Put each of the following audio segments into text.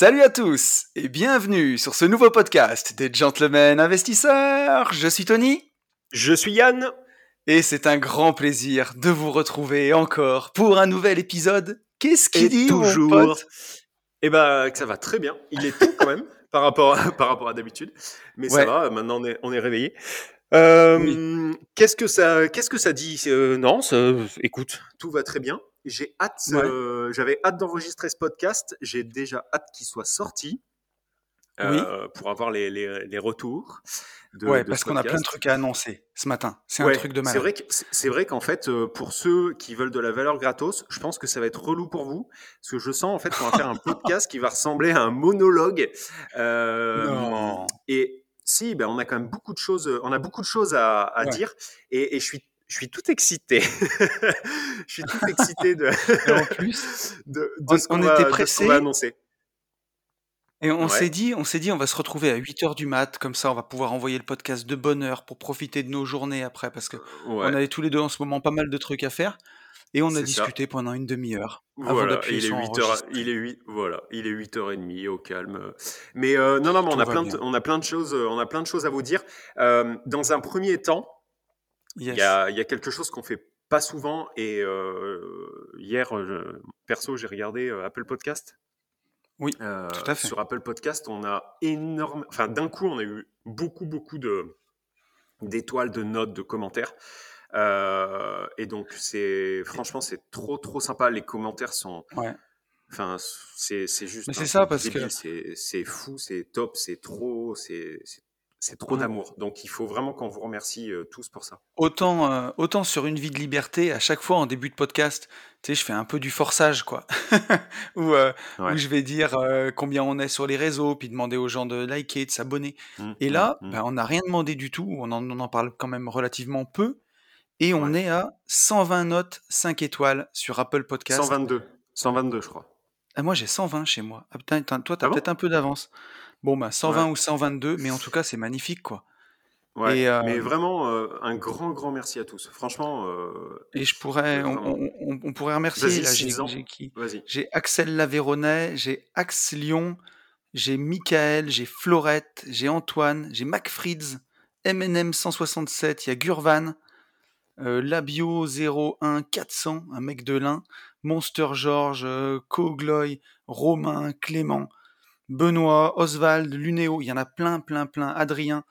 Salut à tous et bienvenue sur ce nouveau podcast des Gentlemen Investisseurs. Je suis Tony. Je suis Yann. Et c'est un grand plaisir de vous retrouver encore pour un nouvel épisode. Qu'est-ce qu'il dit toujours mon pote? Eh ben, que ça va très bien. Il est tôt quand même par rapport à, par rapport à d'habitude, mais ça va. Maintenant, on est, on est réveillé. Euh, Qu'est-ce que ça, qu'est-ce que ça dit? Euh, Non, écoute, tout va très bien. J'ai hâte, euh, j'avais hâte d'enregistrer ce podcast. J'ai déjà hâte qu'il soit sorti euh, pour avoir les, les, retours. De, ouais, parce qu'on a plein de trucs à annoncer ce matin. C'est un truc de malade. C'est vrai, c'est vrai qu'en fait, euh, pour ceux qui veulent de la valeur gratos, je pense que ça va être relou pour vous, parce que je sens en fait qu'on va faire un podcast qui va ressembler à un monologue. non. Et si, ben, on a quand même beaucoup de choses, on a beaucoup de choses à, à dire, et, et je suis je suis tout excité. je suis tout excité de, en plus, de, ce qu'on était pressé. va annoncer. Et on s'est dit, on s'est dit, on va se retrouver à 8 heures du mat, comme ça, on va pouvoir envoyer le podcast de bonne heure pour profiter de nos journées après, parce que on avait tous les deux en ce moment pas mal de trucs à faire, et on a discuté pendant une demi-heure. Voilà, il est 8 heures, il est 8, voilà, il est 8 heures et demie au calme. Mais euh, non, non, mais on a plein, de, on a plein de choses, on a plein de choses à vous dire. Euh, dans un premier temps, il y, a, quelque chose qu'on fait pas souvent. Et euh, hier, perso, j'ai regardé euh, Apple Podcast. Oui, tout à fait. Sur Apple Podcast, on a énorme. Enfin, d'un coup, on a eu beaucoup, beaucoup de d'étoiles, de notes, de commentaires. Euh, et donc, c'est franchement, c'est trop, trop sympa. Les commentaires sont. Ouais. Enfin, c'est juste. Mais c'est ça parce que c'est fou, c'est top, c'est trop, c'est c'est trop d'amour. Donc il faut vraiment qu'on vous remercie euh, tous pour ça. Autant, euh, autant sur une vie de liberté, à chaque fois en début de podcast, tu sais, je fais un peu du forçage, quoi. où, euh, je vais dire combien on est sur les réseaux, puis demander aux gens de liker, de s'abonner. Mmh, et mmh, là, mmh. Bah, on n'a rien demandé du tout, on en, on en, parle quand même relativement peu. Et on est à 120 notes, 5 étoiles sur Apple Podcast. 122, 122 je crois. Ah, moi j'ai 120 chez moi. Ah, putain, toi, tu as ah peut-être un peu d'avance. Bon, bah 120 ou 122, mais en tout cas, c'est magnifique, quoi. Ouais, et, mais vraiment, un grand, grand merci à tous. Franchement. et je pourrais, on, pourrait remercier. J'ai Axel Lavéronnet, j'ai Axe Lyon, j'ai Michael, j'ai Florette, j'ai Antoine, j'ai MacFrids, MNM 167, il y a Gurvan, Labio 01 400, un mec de l'Ain, Monster George, Cogloy, Romain, Clément. Benoît, Oswald, Lunéo, il y en a plein, plein, plein, Adrien.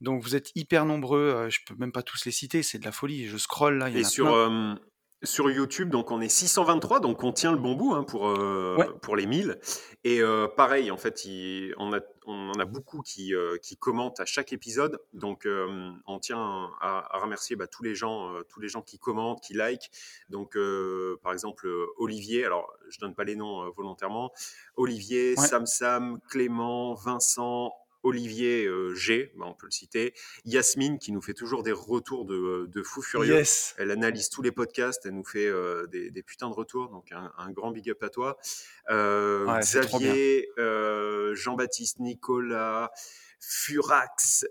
Donc vous êtes hyper nombreux, euh, je peux même pas tous les citer, c'est de la folie. Je scroll là, il y en Et sur, euh, sur YouTube, donc on est 623, donc on tient le bon bout hein, pour, euh, pour les 1000. Et pareil, en fait, on, a, on en a beaucoup qui, qui commentent à chaque épisode. Donc on tient à, remercier bah, tous, les gens, tous les gens qui commentent, qui like. Donc par exemple, Olivier, alors je donne pas les noms volontairement, Olivier, Sam Sam, Clément, Vincent, Olivier euh, G, bah, on peut le citer, Yasmine qui nous fait toujours des retours de, de fou furieux. Elle analyse tous les podcasts, elle nous fait euh, des, putains de retours, donc un, grand big up à toi. Euh, Xavier, Jean-Baptiste, Nicolas, Furax,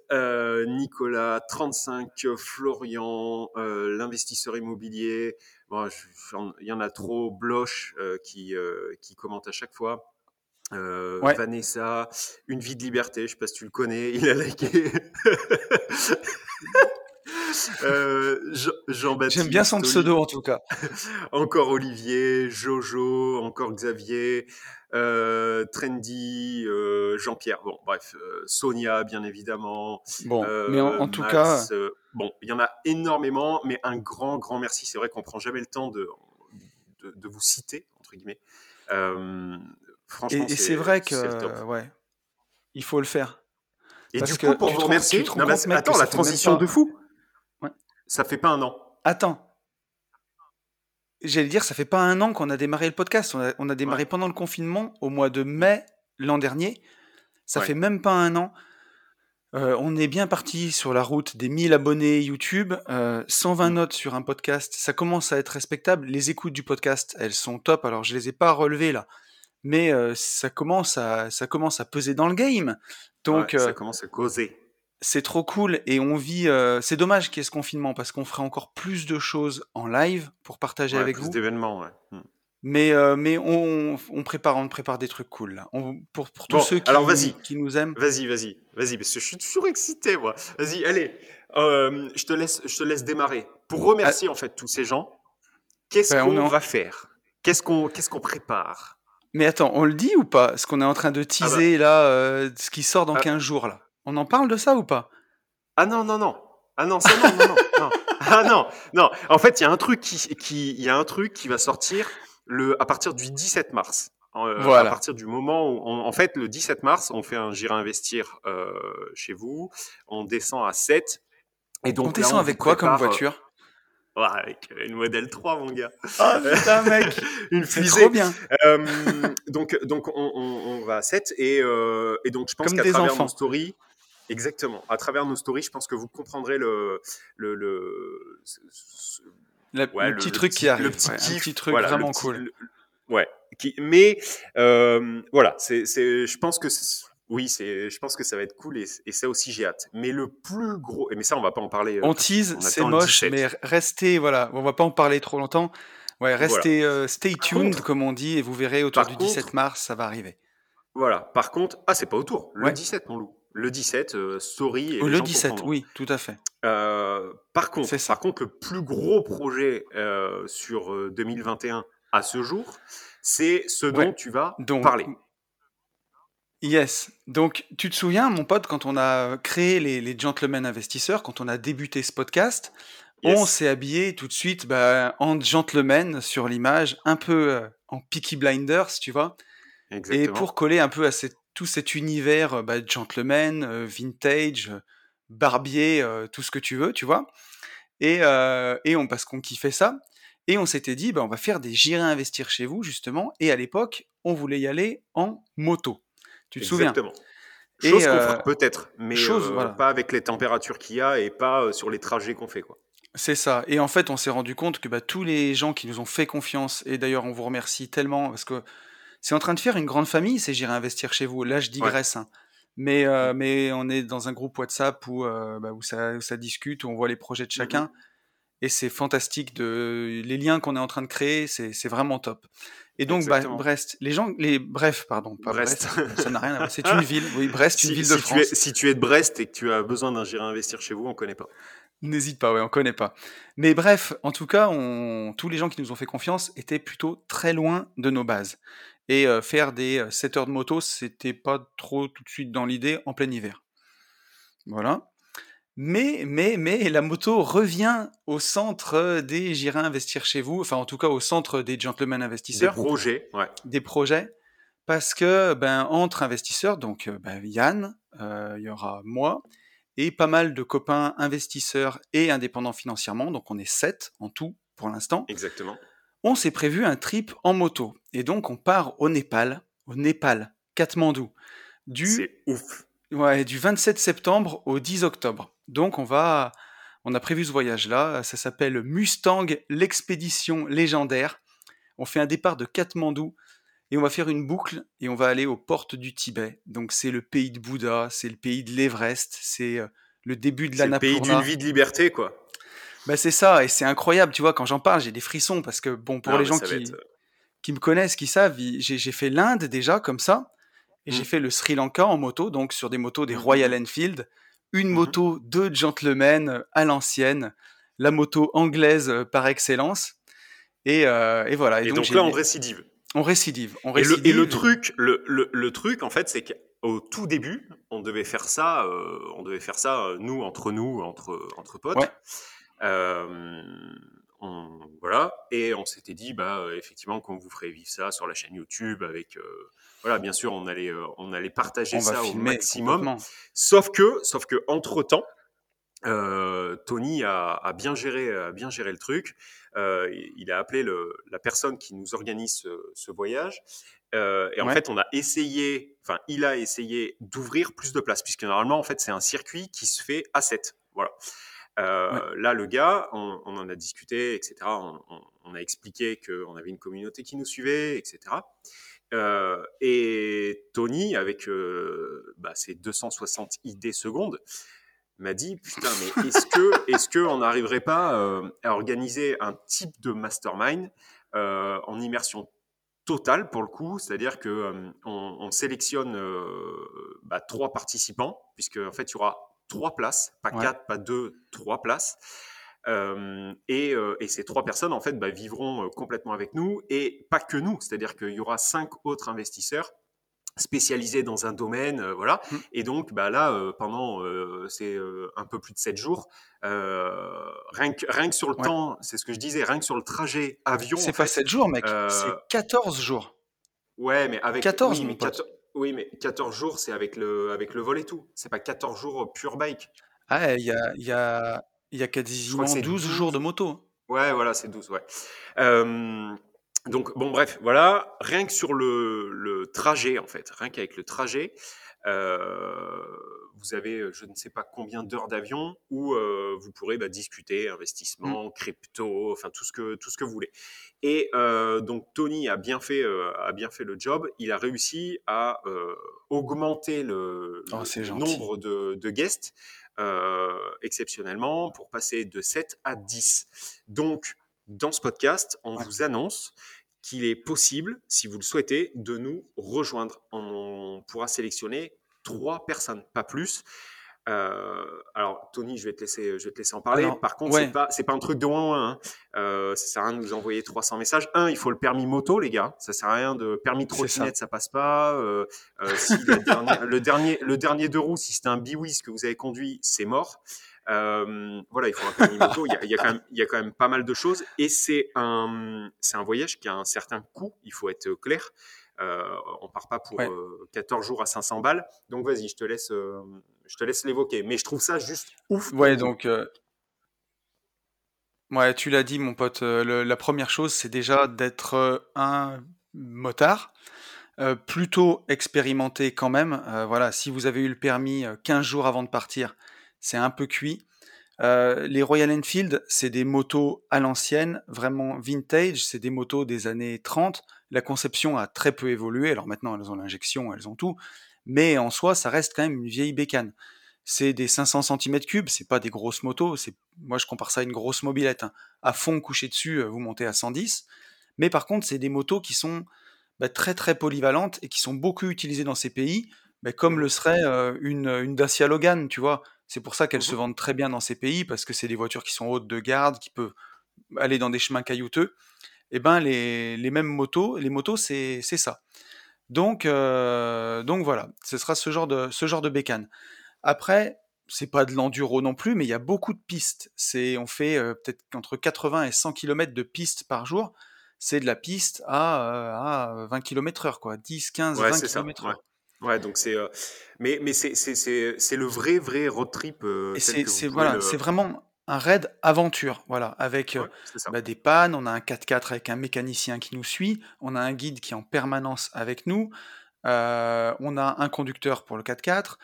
Nicolas, 35, Florian, l'investisseur immobilier. il y en a trop, Bloch qui, qui commente à chaque fois. Euh, Vanessa, Une vie de liberté, je sais pas si tu le connais, il a liké. euh, Jean-Baptiste. J'aime bien son pseudo en tout cas. encore Olivier, Jojo, encore Xavier, euh, Trendy, Jean-Pierre. Bon, bref, Sonia, bien évidemment. Bon, mais en, tout cas. bon, il y en a énormément, mais un grand, grand merci. C'est vrai qu'on prend jamais le temps de, de, de vous citer, entre guillemets. Et, c'est vrai que, ouais, il faut le faire. Et du coup, pour vous remercier, attends, la transition de fou, ça fait pas un an. Attends. j'allais dire, ça fait pas un an qu'on a démarré le podcast. On a, démarré pendant le confinement au mois de mai l'an dernier. Ça fait même pas un an. Euh, on est bien parti sur la route des 1000 abonnés YouTube, 120 mmh. notes sur un podcast, ça commence à être respectable. Les écoutes du podcast, elles sont top. Alors je les ai pas relevées là, mais ça commence à ça commence à peser dans le game. Donc ça commence à causer. C'est trop cool et on vit. c'est dommage qu'il y ait ce confinement parce qu'on ferait encore plus de choses en live pour partager avec vous. d'événements, ouais. Mmh. Mais, mais on, prépare, on prépare des trucs cool là. pour, pour tous ceux qui, alors qui nous aiment. Vas-y, vas-y, vas-y, parce que je suis toujours excité moi. Vas-y, allez, je te laisse, je te laisse démarrer pour remercier ah. en fait tous ces gens. Qu'est-ce ben, qu'on va faire? Qu'est-ce qu'on, qu'est-ce qu'on prépare? Mais attends, on le dit ou pas Ce qu'on est en train de ah bah. teaser là, euh, ce qui sort dans 15 ah. jours là? On en parle de ça ou pas? Ah non, non, non. Ah non, ça non, non, non, Ah non, non. En fait, il y a un truc qui, qui, y a un truc qui va sortir le, à partir du 17 mars. Euh, voilà. À partir du moment où, en fait, le 17 mars, on fait un J'irai investir euh, chez vous. On descend à 7. Et donc, on descend avec quoi comme voiture? Avec une modèle 3, mon gars. Ah putain, mec Une fusée. trop bien. Euh, donc, donc on, on, va à 7 et, euh, et donc je pense qu'à travers enfants. nos stories, exactement, à travers nos stories, je pense que vous comprendrez le, le, le, ouais, le petit truc qui arrive. Le petit, ouais, petit truc vraiment cool. ouais. Qui, mais euh, voilà, c'est, je pense que oui, c'est, je pense que ça va être cool et, et ça aussi j'ai hâte. Mais le plus gros, mais ça on va pas en parler. Euh, on tease, c'est moche, mais restez, voilà, on va pas en parler trop longtemps. Ouais, restez, euh, stay tuned comme on dit et vous verrez autour du 17 mars ça va arriver. Voilà. Par contre, ah c'est pas autour, le 17 mon loup. Le 17, euh. Et le 17, oui, tout à fait. par contre, par contre, le plus gros projet sur 2021 à ce jour, c'est ce dont tu vas parler. Yes. Donc, tu te souviens, mon pote, quand on a créé les, les Gentlemen Investisseurs, quand on a débuté ce podcast, on s'est habillé tout de suite bah, en gentleman sur l'image, un peu euh, en Peaky Blinders, tu vois. Et pour coller un peu à tout cet univers euh, bah, gentleman, euh, vintage, barbier, tout ce que tu veux, tu vois. Et, et on, parce qu'on kiffait ça. Et on s'était dit, bah, on va faire des J'irai investir chez vous, justement. Et à l'époque, on voulait y aller en moto. Tu te souviens Chose qu'on fera peut-être, mais euh, pas avec les températures qu'il y a et pas euh, sur les trajets qu'on fait. quoi. C'est ça. Et en fait, on s'est rendu compte que bah, tous les gens qui nous ont fait confiance, et d'ailleurs, on vous remercie tellement parce que c'est en train de faire une grande famille, c'est J'irai investir chez vous. Là, je digresse. Hein. Mais, euh, mmh. mais on est dans un groupe WhatsApp où, bah, où, ça, ça, discute, où on voit les projets de mmh chacun. Et c'est fantastique. De... Les liens qu'on est en train de créer, c'est vraiment top. Et donc, bah, Brest, les gens, les, bref, pardon, pas Brest, ça n'a rien à voir. C'est une ville, oui, Brest, une ville de France. si tu es de Brest et que tu as besoin d'un gérant investir chez vous, on connaît pas. N'hésite pas, ouais, on connaît pas. Mais bref, en tout cas, on... tous les gens qui nous ont fait confiance étaient plutôt très loin de nos bases. Et euh, faire des 7 euh, heures de moto, c'était pas trop tout de suite dans l'idée en plein hiver. Voilà. Mais, mais, mais la moto revient au centre des J'irai investir chez vous, enfin en tout cas au centre des gentlemen investisseurs. Des projets, ouais. Des projets. Parce que, ben, entre investisseurs, donc euh, ben, Yann, euh, il y aura moi, et pas mal de copains investisseurs et indépendants financièrement, donc on est sept en tout pour l'instant. Exactement. On s'est prévu un trip en moto. Et donc on part au Népal, au Népal, Katmandou. Du... C'est ouf. Ouais, du 27 septembre au 10 octobre. Donc on va, on a prévu ce voyage-là. Ça s'appelle Mustang, l'expédition légendaire. On fait un départ de Katmandou et on va faire une boucle et on va aller aux portes du Tibet. Donc c'est le pays de Bouddha, c'est le pays de l'Everest, c'est euh, le début de l'Annapurna. C'est le pays d'une vie de liberté, quoi. Bah c'est ça, et c'est incroyable, tu vois, quand j'en parle, j'ai des frissons, parce que, bon, pour les gens qui, euh, qui me connaissent, qui savent, j'ai fait l'Inde déjà, comme ça, et j'ai mmh. fait le Sri Lanka en moto, donc sur des motos des mmh, Royal Enfield, une mmh moto de gentlemen euh, à l'ancienne, la moto anglaise euh, par excellence. Et, euh, et voilà. Et, donc, là, on récidive. On récidive. On récidive. Et, le, truc, le, le, truc, en fait, c'est qu'au tout début, on devait faire ça, on devait faire ça, nous, entre nous, entre, entre potes. Voilà. Et on s'était dit, bah, effectivement, qu'on vous ferait vivre ça sur la chaîne YouTube avec voilà, bien sûr, on allait, euh, on allait partager ça au maximum. Sauf que, sauf que entre temps, Tony a, bien géré, bien géré le truc. il a appelé la personne qui nous organise ce, voyage. et en fait, on a essayé, enfin, il a essayé d'ouvrir plus de places, puisque normalement, en fait, c'est un circuit qui se fait à 7. Voilà. Là, le gars, on, en a discuté, etc. On, a expliqué qu'on avait une communauté qui nous suivait, etc. et Tony, avec bah, ses 260 idées secondes, m'a dit putain mais est-ce que est-ce que on n'arriverait pas euh, à organiser un type de mastermind euh, en immersion totale pour le coup, c'est-à-dire que euh, on, sélectionne bah, trois participants puisque en fait il y aura trois places, pas quatre, pas deux, trois places. Et, et, ces trois personnes en fait bah, vivront complètement avec nous et pas que nous, c'est-à-dire qu'il y aura cinq autres investisseurs spécialisé dans un domaine, euh, voilà. Mmh. Et donc, bah là, euh, pendant euh, c'est un peu plus de 7 jours, rien que, rien que sur le temps, c'est ce que je disais, rien que sur le trajet avion. C'est pas 7 jours, mec, c'est 14 jours. Ouais, mais avec 14, oui, mais 14, oui, mais 14 jours, c'est avec le, avec le vol et tout. C'est pas 14 jours pure bike. Ah, il y a, y, a, y a quasiment 12, 12, jours de moto. Ouais, voilà, c'est 12, ouais. Donc, bon, bref, voilà, rien que sur le, trajet, en fait, rien qu'avec le trajet, vous avez je ne sais pas combien d'heures d'avion où euh, vous pourrez bah, discuter investissement, mmh. crypto, enfin tout ce que tout ce que vous voulez. Et euh, donc Tony a bien fait a bien fait le job. Il a réussi à augmenter le, oh, nombre de, de guests exceptionnellement pour passer de 7 à 10. Donc dans ce podcast, on vous annonce qu'il est possible, si vous le souhaitez, de nous rejoindre. On pourra sélectionner trois personnes, pas plus. Euh, alors, Tony, je vais te laisser, je vais te laisser en parler. Par contre, c'est pas, c'est pas un truc de loin. Hein. Euh, ça sert à rien de nous envoyer 300 messages. Un, il faut le permis moto, les gars. Ça sert à rien de permis trottinette, ça. ça passe pas. Euh, euh si le, dernier, le dernier, le dernier deux roues, si c'est un Biwis que vous avez conduit, c'est mort. Euh, voilà, il faut un permis moto. Il y, a, il, quand même, il y a quand même pas mal de choses. Et c'est un, voyage qui a un certain coût, il faut être clair. Euh, on part pas pour 14 euh, jours à 500 balles. Donc vas-y, je te laisse, euh, je te laisse l'évoquer. Mais je trouve ça juste ouf. Ouais, donc. Ouais, tu l'as dit, mon pote. la première chose, c'est déjà d'être un motard. plutôt expérimenté quand même. voilà, si vous avez eu le permis 15 jours avant de partir, c'est un peu cuit. Euh, les Royal Enfield, c'est des motos à l'ancienne, vraiment vintage, c'est des motos des années 30. La conception a très peu évolué, alors maintenant elles ont l'injection, elles ont tout, mais en soi, ça reste quand même une vieille bécane. C'est des 500 cm3, c'est pas des grosses motos, c'est moi je compare ça à une grosse mobilette. Hein. À fond couché dessus, euh, vous montez à 110. Mais par contre, c'est des motos qui sont bah, très très polyvalentes et qui sont beaucoup utilisées dans ces pays, bah, comme le serait euh, une, une Dacia Logan, tu vois c'est pour ça qu'elles se mmh vendent très bien dans ces pays, parce que c'est des voitures qui sont hautes de garde, qui peuvent aller dans des chemins caillouteux. Et eh ben les, les mêmes motos, les motos, c'est ça. Donc, euh, donc voilà, ce sera ce genre de, ce genre de bécane. Après, c'est pas de l'enduro non plus, mais il y a beaucoup de pistes. C'est, on fait euh, peut-être entre 80 et 100 km de pistes par jour. C'est de la piste à, euh, à 20 km heure, quoi. 10, 15, 20 km heure. Ouais, donc c'est, euh, mais mais c'est c'est c'est le vrai vrai road trip. Euh, c'est voilà, c'est vraiment un raid aventure, voilà, avec euh, bah, des pannes. On a un 4x4 avec un mécanicien qui nous suit. On a un guide qui est en permanence avec nous. on a un conducteur pour le 4x4.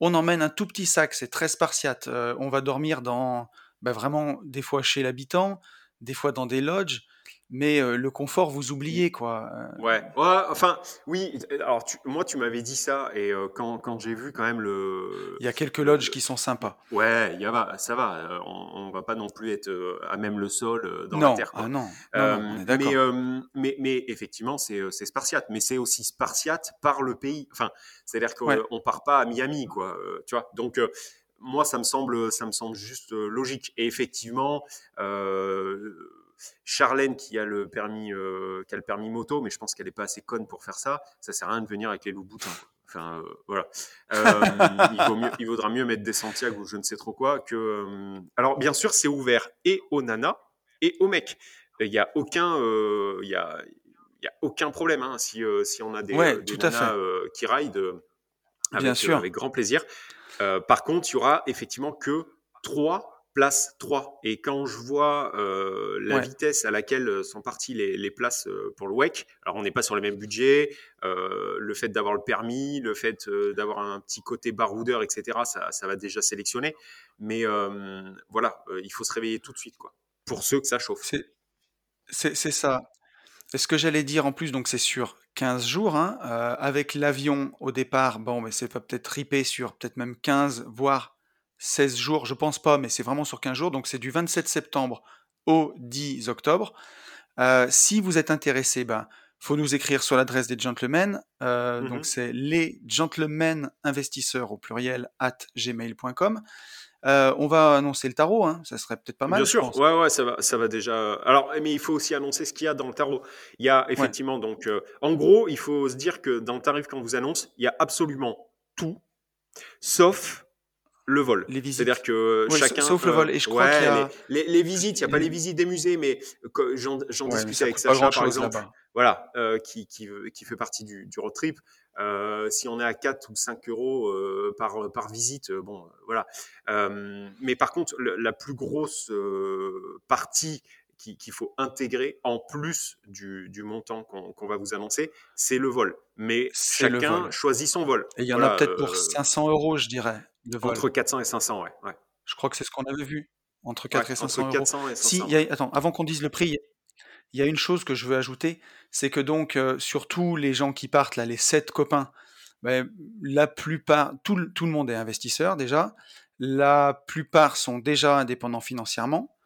On emmène un tout petit sac, c'est très spartiate. on va dormir dans, bah, vraiment des fois chez l'habitant, des fois dans des lodges mais le confort, vous oubliez, quoi. Ouais, ouais enfin, oui. Alors, moi, tu m'avais dit ça, et quand, quand j'ai vu quand même le. Il y a quelques lodges qui sont sympas. Ouais, il y a, ça va. On, on, va pas non plus être à même le sol dans la terre. Quoi. Ah non, non, mais, mais, mais, effectivement, c'est spartiate, mais c'est aussi spartiate par le pays. Enfin, c'est-à-dire qu'on ne part pas à Miami, quoi. tu vois, donc moi, ça me semble, ça me semble juste logique. Et effectivement. Euh, Charlène qui a le permis, euh, qui a le permis moto, mais je pense qu'elle n'est pas assez conne pour faire ça. Ça sert à rien de venir avec les loups boutins. Enfin, euh, voilà. Euh, il, vaudra mieux mettre des Santiago ou je ne sais trop quoi que. alors, bien sûr, c'est ouvert et aux nanas et aux mecs. Il n'y a aucun, il y a, il y a aucun problème hein, si, si on a des, nanas qui ride avec, avec grand plaisir. par contre, il y aura effectivement que 3 place 3. Et quand je vois euh, la vitesse à laquelle euh, sont parties les, places euh, pour le WEC, alors on n'est pas sur les mêmes budgets, le fait d'avoir le permis, le fait d'avoir un petit côté baroudeur, etc., ça, ça va déjà sélectionner. Mais voilà, il faut se réveiller tout de suite, quoi, pour ceux que ça chauffe. C'est ça. Et ce que j'allais dire en plus, donc c'est sur 15 jours, hein, avec l'avion au départ, bon, mais c'est peut-être ripé sur peut-être même 15, voire 16 jours, je pense pas, mais c'est vraiment sur 15 jours. Donc c'est du 27 septembre au 10 octobre. Euh, si vous êtes intéressé, ben, faut nous écrire sur l'adresse des gentlemen. Euh, donc mmh c'est les gentlemen investisseurs au pluriel at gmail.com. Euh, on va annoncer le tarot, hein. ça serait peut-être pas mal. Bien sûr, ouais, ouais, ça va, ça va déjà. Alors, mais il faut aussi annoncer ce qu'il y a dans le tarot. Il y a effectivement, donc, en gros, il faut se dire que dans le tarif qu'on vous annonce, il y a absolument tout, sauf le vol. Les visites. C'est-à-dire que chacun. Sauf le vol. Et je crois qu'il y a... les, visites, il n'y a pas les visites des musées, mais j'en discutais avec Sacha, par exemple, voilà, euh, qui, qui, qui, fait partie du, du road trip. Euh, si on est à 4 ou 5 euros euh, par, par visite, bon, voilà. mais par contre, la plus grosse partie qu'il faut intégrer en plus du, du montant qu'on va vous annoncer, c'est le vol. Mais chacun choisit son vol. Et il y en a peut-être pour 500 euros, je dirais. Entre 400 et 500, ouais. ouais. Je crois que c'est ce qu'on avait vu. Entre 4 et 500 entre 400 euros. Et 500. Si, y a, attends, avant qu'on dise le prix, il y a une chose que je veux ajouter, c'est que donc, euh, surtout les gens qui partent, là, les 7 copains, ben, la plupart, tout, tout, le monde est investisseur déjà, la plupart sont déjà indépendants financièrement,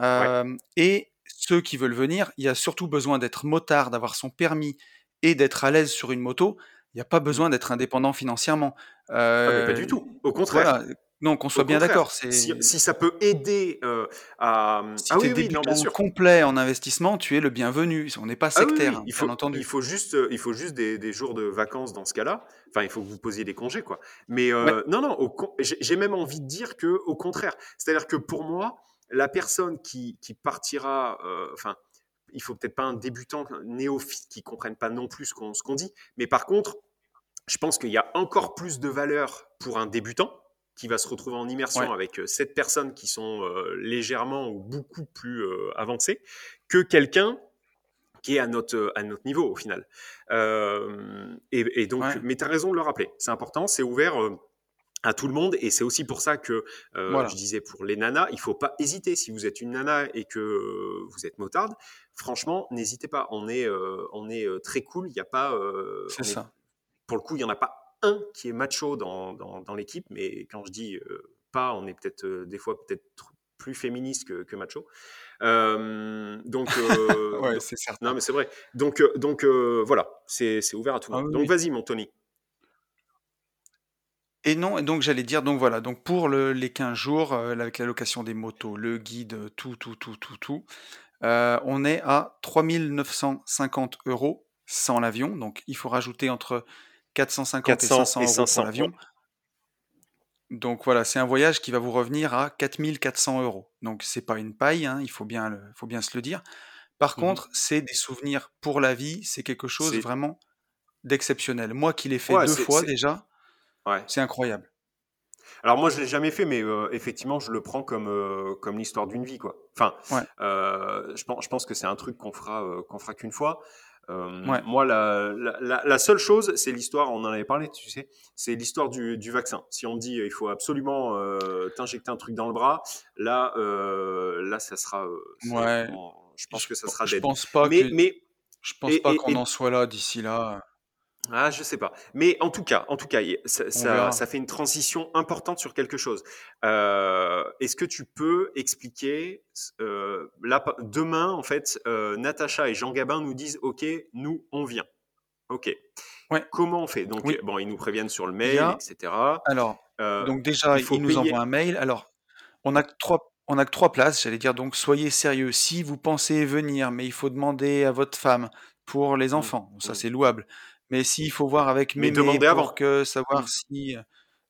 euh, et ceux qui veulent venir, il y a surtout besoin d'être motard, d'avoir son permis et d'être à l'aise sur une moto. Il n'y a pas besoin d'être indépendant financièrement. Ah, pas du tout. Au contraire. Non, qu'on soit bien d'accord. Si, si, ça peut aider euh, à. Si ah, oui, oui, non, bien sûr. complet en investissement, tu es le bienvenu. On n'est pas ah sectaire, il faut, entendu. Il faut juste, il faut juste des, des jours de vacances dans ce cas-là. Enfin, il faut que vous posiez des congés, quoi. Mais euh, non, non, j'ai même envie de dire que, au contraire, c'est-à-dire que pour moi, la personne qui, qui partira, euh, il faut peut-être pas un débutant, un néophyte qui comprenne pas non plus ce qu'on dit, mais par contre, je pense qu'il y a encore plus de valeur pour un débutant qui va se retrouver en immersion avec euh, sept personnes qui sont euh, légèrement ou beaucoup plus euh, avancées que quelqu'un qui est à notre, à notre niveau au final. et, donc, mais tu as raison de le rappeler, c'est important, c'est ouvert à tout le monde et c'est aussi pour ça que je disais pour les nanas, il faut pas hésiter si vous êtes une nana et que vous êtes motarde, franchement n'hésitez pas, on est on est très cool, il n'y a pas c'est ça pour le coup, il n'y en a pas un qui est macho dans, dans, l'équipe, mais quand je dis euh, pas, on est peut-être euh, des fois peut-être plus féministe que, macho. Euh, donc, ouais, c'est certain. Non, mais c'est vrai. Donc, donc voilà, c'est ouvert à tout le ah monde. donc, vas-y, mon Tony. Et non, et donc j'allais dire, donc voilà, donc pour les 15 jours, avec la location des motos, le guide, tout, tout, tout, tout, tout, on est à 3950 euros sans l'avion. Donc il faut rajouter entre 450 et 500, euros pour l'avion. Donc voilà, c'est un voyage qui va vous revenir à 4400 euros. Donc c'est pas une paille, hein, il faut bien, faut bien se le dire. Par mmh contre, c'est des souvenirs pour la vie, c'est quelque chose vraiment d'exceptionnel. Moi qui l'ai fait deux fois déjà, c'est incroyable. Alors moi je l'ai jamais fait, mais euh, effectivement je le prends comme euh, comme l'histoire d'une vie quoi. Enfin, euh, je pense je pense que c'est un truc qu'on fera qu'on fera qu'une fois. Euh, moi, la, la, la, seule chose, c'est l'histoire, on en avait parlé, tu sais, c'est l'histoire du, du, vaccin. Si on dit il faut absolument euh, t'injecter un truc dans le bras, là, euh, là, ça sera. ouais. je pense que ça sera Je pense pas mais, mais je pense pas qu'on en soit là d'ici là. Ah, je sais pas. Mais en tout cas, en tout cas, ça, ça, fait une transition importante sur quelque chose. Euh, Est-ce que tu peux expliquer euh, là, demain, en fait, euh, Natacha et Jean Gabin nous disent OK, nous, on vient. OK. Ouais. Comment on fait? Donc, bon, ils nous préviennent sur le mail, etc. Alors, euh, donc déjà, il ils nous envoient un mail. Alors, on a trois. On a que trois places, j'allais dire, donc soyez sérieux. Si vous pensez venir, mais il faut demander à votre femme pour les mmh. enfants, ça mmh. c'est louable. Mais s'il faut voir avec Mais demander avant. que savoir mmh. si euh,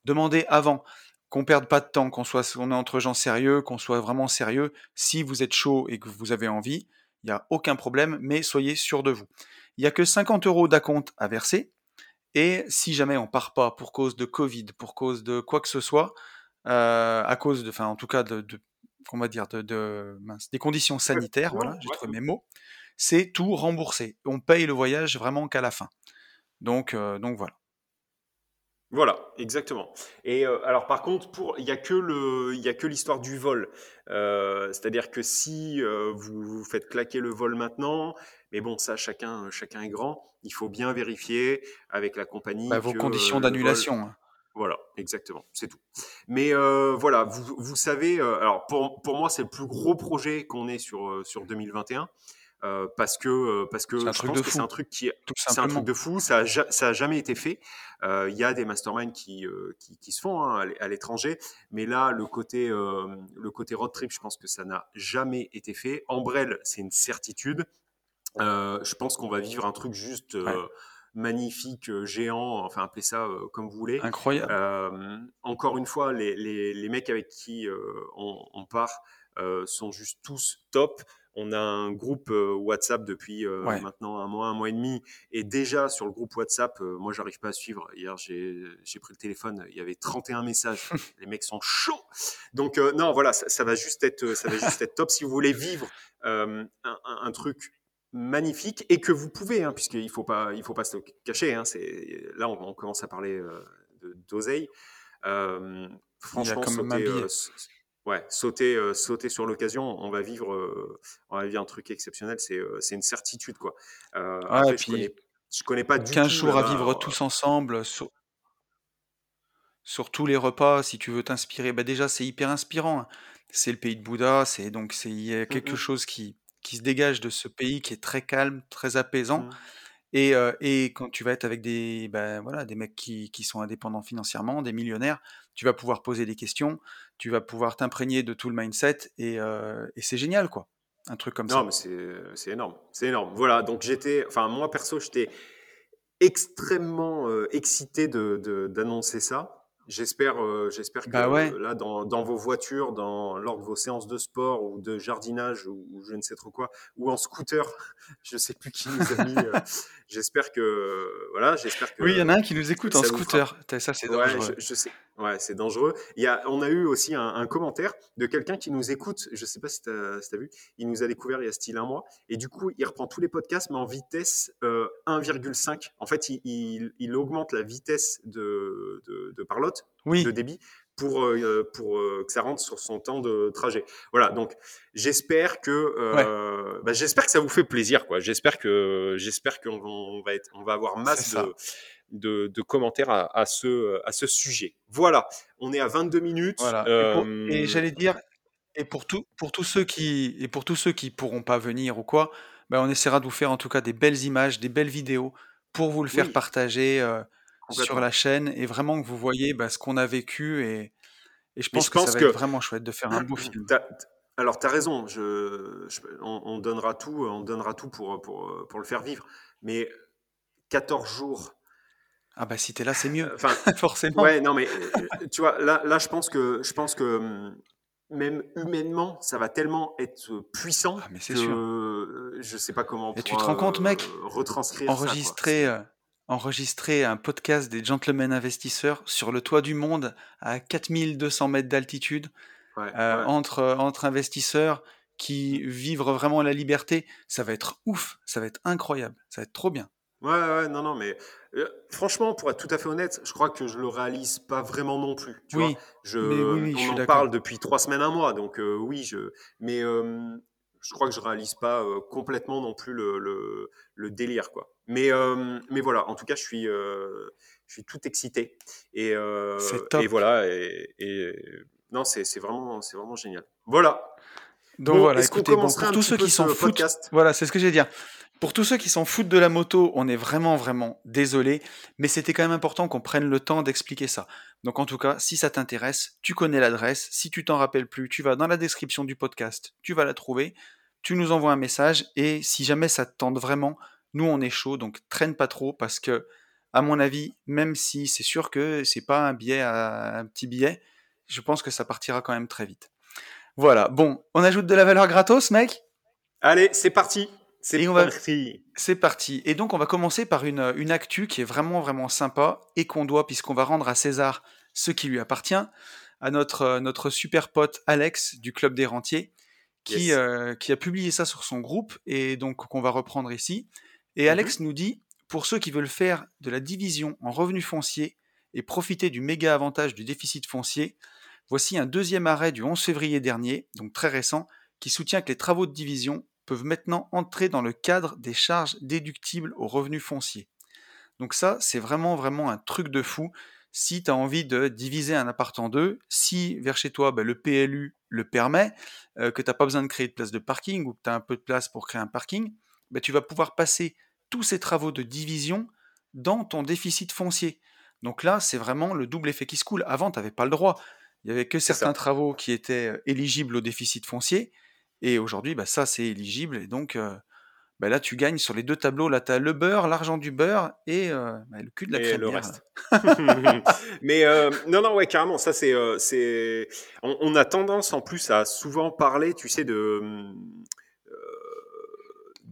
demander avant, qu'on perde pas de temps, qu'on soit on est entre gens sérieux, qu'on soit vraiment sérieux. Si vous êtes chaud et que vous avez envie, il n'y a aucun problème, mais soyez sûr de vous. Il n'y a que 50 euros d'acompte à verser. Et si jamais on part pas pour cause de Covid, pour cause de quoi que ce soit, à cause de, enfin, en tout cas, de, de va dire, de, de des conditions sanitaires, voilà, j'ai trouvé mes mots, c'est tout remboursé. On paye le voyage vraiment qu'à la fin. Donc, donc voilà. Voilà, exactement. Et euh, alors par contre, pour il y a que le, il y a que l'histoire du vol. Euh, c'est-à-dire que si euh, vous, vous faites claquer le vol maintenant, mais bon, ça chacun, chacun est grand. Il faut bien vérifier avec la compagnie bah, vos conditions d'annulation. Hein. Voilà, exactement, c'est tout. Mais voilà, vous, vous savez, alors pour, pour moi, c'est le plus gros projet qu'on ait sur sur 2021. Euh, parce que euh, parce que je pense que c'est un truc qui c'est un truc de fou. Ça a, ça a jamais été fait. Euh, il y a des masterminds qui, qui, qui se font hein, à l'étranger. Mais là le côté le côté road trip je pense que ça n'a jamais été fait. Ambrelle c'est une certitude. Je pense qu'on va vivre un truc juste magnifique, géant, enfin appelez ça comme vous voulez. Incroyable. encore une fois, les, les, les mecs avec qui on, on, part sont juste tous top. On a un groupe euh, WhatsApp depuis euh, maintenant un mois, un mois et demi. Et déjà, sur le groupe WhatsApp, euh, moi, j'arrive pas à suivre. Hier, j'ai pris le téléphone, il y avait 31 messages. Les mecs sont chauds. Donc, non, voilà, ça, va juste être, ça va juste être top. Si vous voulez vivre un, truc magnifique et que vous pouvez, hein, puisqu'il faut pas, il faut pas se cacher. Hein, là, on, commence à parler d'oseille. franchement, sauter, Ouais, sauter, euh, sauter sur l'occasion, on va vivre, euh, on va vivre un truc exceptionnel, c'est euh, c'est une certitude quoi. après, je connais, je connais pas du 15 jours à vivre tous ensemble sur, sur tous les repas, si tu veux t'inspirer, bah déjà c'est hyper inspirant. Hein. C'est le pays de Bouddha, c'est donc c'est il y a mmh quelque chose qui qui se dégage de ce pays qui est très calme, très apaisant. Mmh. Et, et quand tu vas être avec des, ben voilà, des mecs qui, qui sont indépendants financièrement, des millionnaires, tu vas pouvoir poser des questions, tu vas pouvoir t'imprégner de tout le mindset et, et c'est génial, quoi. Un truc comme ça. Non, mais c'est énorme. C'est énorme. Voilà, donc j'étais, enfin, moi perso, j'étais extrêmement excité d'annoncer de, d'annoncer ça. J'espère, euh, j'espère que bah là, dans, dans, vos voitures, dans, lors de vos séances de sport ou de jardinage ou, je ne sais trop quoi, ou en scooter, je sais plus qui nous a mis. Euh, j'espère que, voilà, j'espère que. Oui, il y en a un qui nous écoute en scooter. Ça, c'est dangereux. je, sais. Ouais, c'est dangereux. Il y a, on a eu aussi un, commentaire de quelqu'un qui nous écoute. Je sais pas si tu as, vu. Il nous a découvert il y a style un mois. Et du coup, il reprend tous les podcasts, mais en vitesse 1,5. Euh, en fait, il, il, augmente la vitesse de, de, de parlotte, de débit, pour, euh, pour euh, que ça rentre sur son temps de trajet. Voilà, donc j'espère que bah, j'espère que ça vous fait plaisir quoi. J'espère que j'espère qu'on va être on va avoir masse de de, commentaires à, ce, à ce sujet. Voilà, on est à 22 minutes. Et, euh, j'allais dire, et pour, tout, pour tous ceux qui et pour tous ceux qui pourront pas venir ou quoi, ben on essaiera de vous faire en tout cas des belles images, des belles vidéos pour vous le faire partager euh, sur la chaîne et vraiment que vous voyez ben, ce qu'on a vécu et, et je pense, que ça va être vraiment chouette de faire un beau film. alors, tu as raison, je, on, donnera tout, on donnera tout pour, pour, pour le faire vivre. Mais 14 jours ah bah si t'es là, c'est mieux. Enfin, forcément. Ouais, non mais euh, tu vois, là, là, je pense que, je pense que hum, même humainement, ça va tellement être puissant ah, mais sûr. Euh, je sais pas comment. Et tu te rends compte, mec, euh, retranscrire enregistrer, enregistrer un podcast des gentlemen investisseurs sur le toit du monde à 4200 mètres d'altitude entre entre investisseurs qui vivent vraiment la liberté, ça va être ouf, ça va être incroyable, ça va être trop bien. Ouais, ouais, non, non, mais euh, franchement, pour être tout à fait honnête, je crois que je le réalise pas vraiment non plus. Tu oui, vois je, on en parle depuis trois semaines, un mois, donc euh, oui, je, mais je crois que je réalise pas euh, complètement non plus le, le, le délire, quoi. Mais, mais voilà, en tout cas, je suis, je suis tout excité. Et, et voilà, et, et non, c'est vraiment, c'est vraiment génial. Voilà. Donc voilà, écoutez, pour tous ceux qui s'en foutent, voilà, c'est ce que j'ai dire. Pour tous ceux qui s'en foutent de la moto, on est vraiment, vraiment désolé, mais c'était quand même important qu'on prenne le temps d'expliquer ça. Donc en tout cas, si ça t'intéresse, tu connais l'adresse. Si tu t'en rappelles plus, tu vas dans la description du podcast, tu vas la trouver. Tu nous envoies un message et si jamais ça te tente vraiment, nous on est chaud, donc traîne pas trop parce que, à mon avis, même si c'est sûr que c'est pas un billet à un petit billet, je pense que ça partira quand même très vite. Voilà. Bon, on ajoute de la valeur gratos, mec? Allez, c'est parti. C'est parti. C'est parti. Et donc, on va commencer par une, une actu qui est vraiment, vraiment sympa et qu'on doit, puisqu'on va rendre à César ce qui lui appartient, à notre, notre super pote Alex du Club des Rentiers, qui, qui a publié ça sur son groupe, et donc qu'on va reprendre ici. Et Alex mmh nous dit, pour ceux qui veulent faire de la division en revenus fonciers et profiter du méga avantage du déficit foncier, voici un deuxième arrêt du 11 février dernier, donc très récent, qui soutient que les travaux de division peuvent maintenant entrer dans le cadre des charges déductibles aux revenus fonciers. Donc ça, c'est vraiment vraiment un truc de fou. Si tu as envie de diviser un appart en deux, si vers chez toi, bah, le PLU le permet, euh, que tu n'as pas besoin de créer de place de parking ou que tu as un peu de place pour créer un parking, bah, tu vas pouvoir passer tous ces travaux de division dans ton déficit foncier. Donc là, c'est vraiment le double effet qui se coule. Avant, tu n'avais pas le droit. Il n'y avait que certains travaux qui étaient euh, éligibles au déficit foncier. Et aujourd'hui, bah, ça, c'est éligible. Et donc, euh, bah, là, tu gagnes sur les deux tableaux. Là, tu as le beurre, l'argent du beurre et euh, bah, le cul de la et le reste. Mais non, non, ouais, carrément. Ça, c'est, c'est... On, a tendance en plus à souvent parler, tu sais, de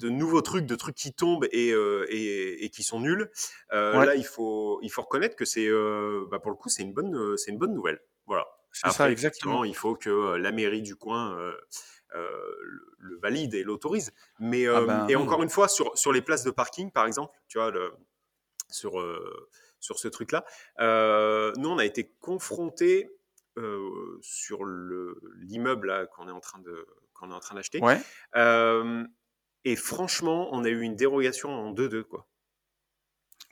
de nouveaux trucs, de trucs qui tombent et, euh, et, qui sont nuls. Euh, là, il faut, il faut reconnaître que c'est, euh, bah, pour le coup, c'est une bonne, c'est une bonne nouvelle. Voilà. C'est ça, exactement. Il faut que la mairie du coin le, valide et l'autorise. Mais ah ben, et encore une fois, sur, sur les places de parking, par exemple, tu vois, le, sur sur ce truc-là, nous, on a été confrontés sur l'immeuble qu'on est en train de qu'on est en train d'acheter. Ouais. Et franchement, on a eu une dérogation en 2-2, quoi.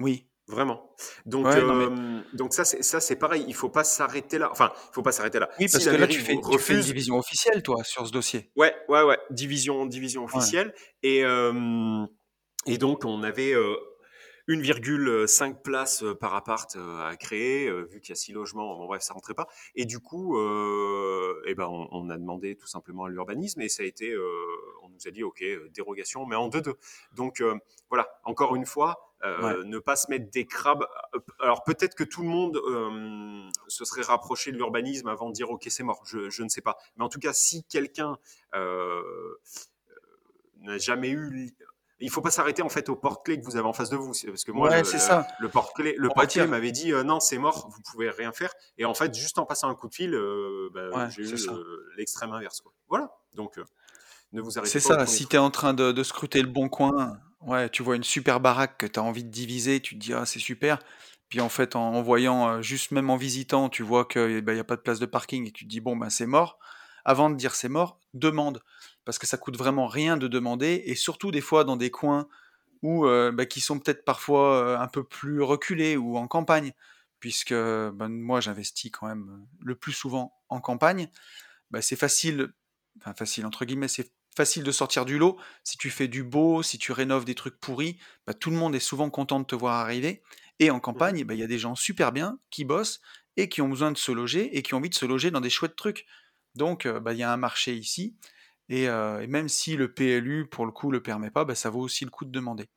Oui. Vraiment. Donc, euh, donc ça, c'est ça, c'est pareil. Il faut pas s'arrêter là. Enfin, il faut pas s'arrêter là. Oui, parce que là, tu fais, tu fais, une division officielle, toi, sur ce dossier. Ouais, ouais, ouais. Division, division officielle. Et, euh, et donc, on avait euh, 1,5 places euh, par appart euh, à créer, euh, vu qu'il y a six logements, bon bref, ça rentrait pas. Et du coup, euh, eh ben, on, on, a demandé tout simplement à l'urbanisme et ça a été, euh, on nous a dit, ok, dérogation, mais en 2-2. Donc voilà, encore une fois, euh, ne pas se mettre des crabes. Alors peut-être que tout le monde euh, se serait rapproché de l'urbanisme avant de dire ok c'est mort, je, je, ne sais pas. Mais en tout cas si quelqu'un euh, n'a jamais eu il faut pas s'arrêter en fait au porte-clés que vous avez en face de vous. Parce que moi, le, ça. le porte-clés, le porte m'avait dit euh, non, c'est mort, vous pouvez rien faire. Et en fait, juste en passant un coup de fil, euh, bah, j'ai eu l'extrême inverse. Quoi. Voilà. Donc, euh, ne vous arrêtez pas. C'est ça. Si tu es en train de, de, scruter le bon coin, ouais, tu vois une super baraque que tu as envie de diviser, tu te dis ah c'est super. Puis en fait, en, voyant, juste même en visitant, tu vois qu'il n'y bah, a pas de place de parking et tu te dis bon ben c'est mort. Avant de dire c'est mort, demande parce que ça coûte vraiment rien de demander, et surtout des fois dans des coins où, euh, bah, qui sont peut-être parfois euh, un peu plus reculés ou en campagne, puisque ben, moi j'investis quand même euh, le plus souvent en campagne, bah, c'est facile, enfin facile entre guillemets, c'est facile de sortir du lot. Si tu fais du beau, si tu rénoves des trucs pourris, bah, tout le monde est souvent content de te voir arriver. Et en mmh campagne, il y a des gens super bien qui bossent et qui ont besoin de se loger et qui ont envie de se loger dans des chouettes trucs. Donc, il y a un marché ici. Et, même si le PLU, pour le coup, le permet pas, bah, ça vaut aussi le coup de demander.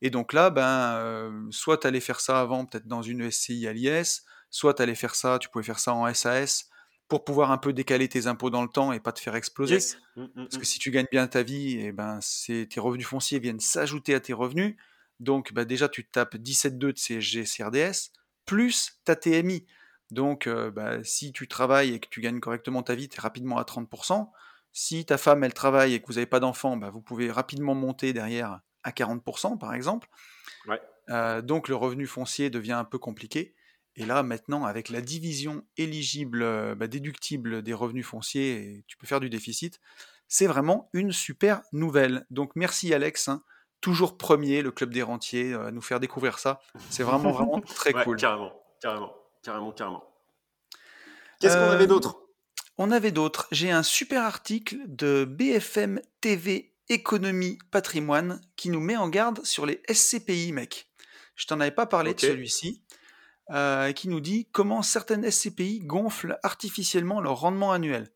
Et donc là, ben, soit tu allais faire ça avant, peut-être dans une SCI à l'IS, soit tu allais faire ça, tu pouvais faire ça en SAS, pour pouvoir un peu décaler tes impôts dans le temps et pas te faire exploser. Mmh, mmh, Parce que mmh. si tu gagnes bien ta vie, et eh ben, tes revenus fonciers viennent s'ajouter à tes revenus. Donc bah, déjà, tu tapes 17,2 de CSG, CRDS, plus ta TMI. Donc bah, si tu travailles et que tu gagnes correctement ta vie, tu es rapidement à 30%. Si ta femme, elle travaille et que vous n'avez pas d'enfant, bah, vous pouvez rapidement monter derrière à 40%, par exemple. Euh, donc le revenu foncier devient un peu compliqué. Et là, maintenant, avec la division éligible, euh, bah, déductible des revenus fonciers, tu peux faire du déficit. C'est vraiment une super nouvelle. Donc merci Alex, hein. toujours premier, le Club des Rentiers, euh, à nous faire découvrir ça. C'est vraiment, vraiment très cool. Carrément, carrément, carrément, carrément. Qu'est-ce qu'on avait d'autre? On avait d'autres. J'ai un super article de BFM TV Économie Patrimoine qui nous met en garde sur les SCPI, mec. Je t'en avais pas parlé de celui-ci. Euh, qui nous dit comment certaines SCPI gonflent artificiellement leur rendement annuel.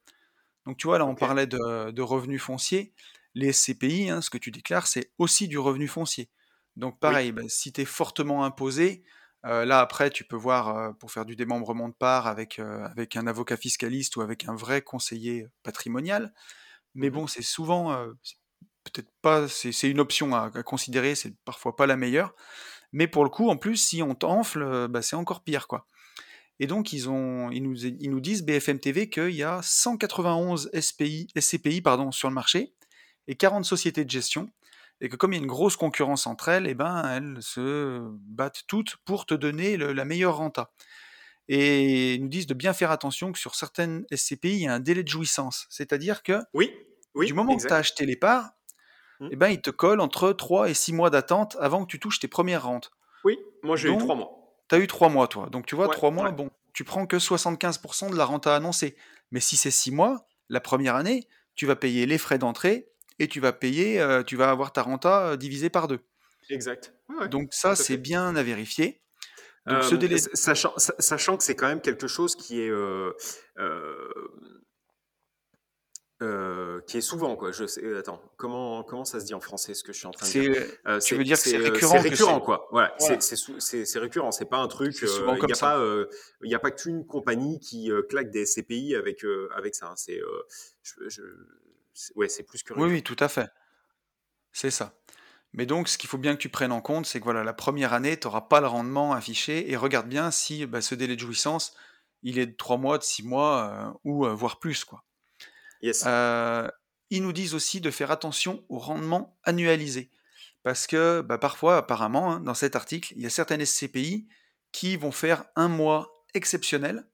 Donc tu vois, là on parlait de, revenus fonciers. Les SCPI, hein, ce que tu déclares, c'est aussi du revenu foncier. Donc pareil, bah, si tu es fortement imposé, euh, là, après, tu peux voir euh, pour faire du démembrement de part avec, euh, avec un avocat fiscaliste ou avec un vrai conseiller patrimonial. Mais mmh bon, c'est souvent, peut-être pas, c'est une option à, considérer, c'est parfois pas la meilleure. Mais pour le coup, en plus, si on t'enfle, bah, c'est encore pire, quoi. Et donc, ils, ont, ils, nous, ils nous disent, BFM TV, qu'il y a 191 SPI, SCPI pardon, sur le marché et 40 sociétés de gestion. Et que comme il y a une grosse concurrence entre elles, eh ben, elles se battent toutes pour te donner la meilleure renta. Et ils nous disent de bien faire attention que sur certaines SCPI, il y a un délai de jouissance. C'est-à-dire que oui, oui, du moment que tu as acheté les parts, mmh. eh ben, ils te collent entre 3 et 6 mois d'attente avant que tu touches tes premières rentes. Oui, moi j'ai eu 3 mois. Tu as eu 3 mois, toi. Donc tu vois, 3 mois, bon, tu prends que 75% de la rente à annoncer. Mais si c'est 6 mois, la première année, tu vas payer les frais d'entrée et tu vas payer, euh, tu vas avoir ta renta euh, divisée par deux. Exact. Donc ça, c'est bien à vérifier. Donc, ce euh, délai... sachant, sachant, que c'est quand même quelque chose qui est qui est souvent quoi. Je sais. Attends, comment comment ça se dit en français ce que je suis en train de dire? Tu veux dire que c'est récurrent, C'est récurrent quoi. Voilà, c'est récurrent. C'est pas un truc. Il n'y a pas il a pas qu'une compagnie qui claque des CPI avec avec ça. Hein. C'est je, ouais, c'est plus que Oui, oui, tout à fait. C'est ça. Mais donc, ce qu'il faut bien que tu prennes en compte, c'est que voilà, la première année, tu n'auras pas le rendement affiché et regarde bien si bah, ce délai de jouissance, il est de 3 mois, de 6 mois euh, ou euh, voire plus. Quoi. Yes. Euh, ils nous disent aussi de faire attention au rendement annualisé. Parce que bah, parfois, apparemment, hein, dans cet article, il y a certaines SCPI qui vont faire un mois exceptionnel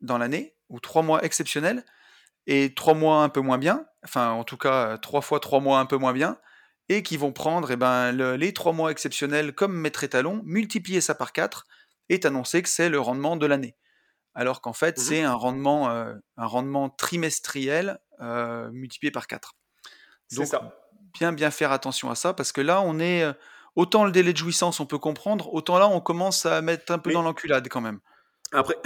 dans l'année, ou trois mois exceptionnels, et trois mois un peu moins bien, enfin en tout cas trois fois trois mois un peu moins bien, et qui vont prendre eh ben, les trois mois exceptionnels comme maître étalon, multiplier ça par quatre, et annoncer que c'est le rendement de l'année. Alors qu'en fait, mmh c'est un rendement, euh, un rendement trimestriel euh, multiplié par 4. Donc, ça. bien bien faire attention à ça, parce que là, on est... Euh, autant le délai de jouissance, on peut comprendre, autant là, on commence à mettre un peu dans l'enculade quand même. Après...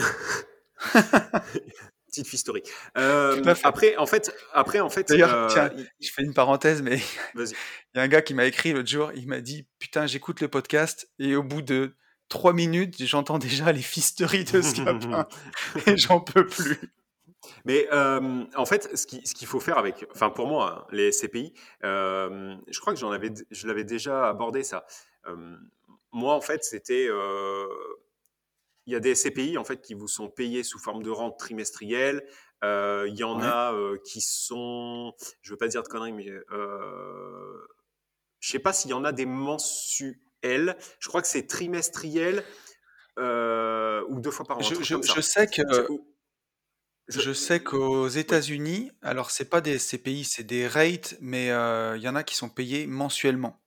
petite historique. Euh, après, en fait, après, en fait. D'ailleurs, euh, tiens, je fais une parenthèse, mais il y a un gars qui m'a écrit l'autre jour. Il m'a dit, putain, j'écoute le podcast et au bout de trois minutes, j'entends déjà les fisteries de Scapin et j'en peux plus. Mais euh, en fait, ce qu'il faut faire avec, enfin pour moi, hein, les CPI, je crois que j'en avais, je l'avais déjà abordé ça. moi, en fait, c'était il y a des SCPI en fait qui vous sont payés sous forme de rente trimestrielle. Euh, il y en a euh, qui sont, je veux pas dire de conneries, mais euh, je sais pas s'il y en a des mensuels. Je crois que c'est trimestriel ou deux fois par an. Je, je, sais que. Je, sais qu'aux États-Unis, alors c'est pas des SCPI, c'est des rates, mais il y en a qui sont payés mensuellement.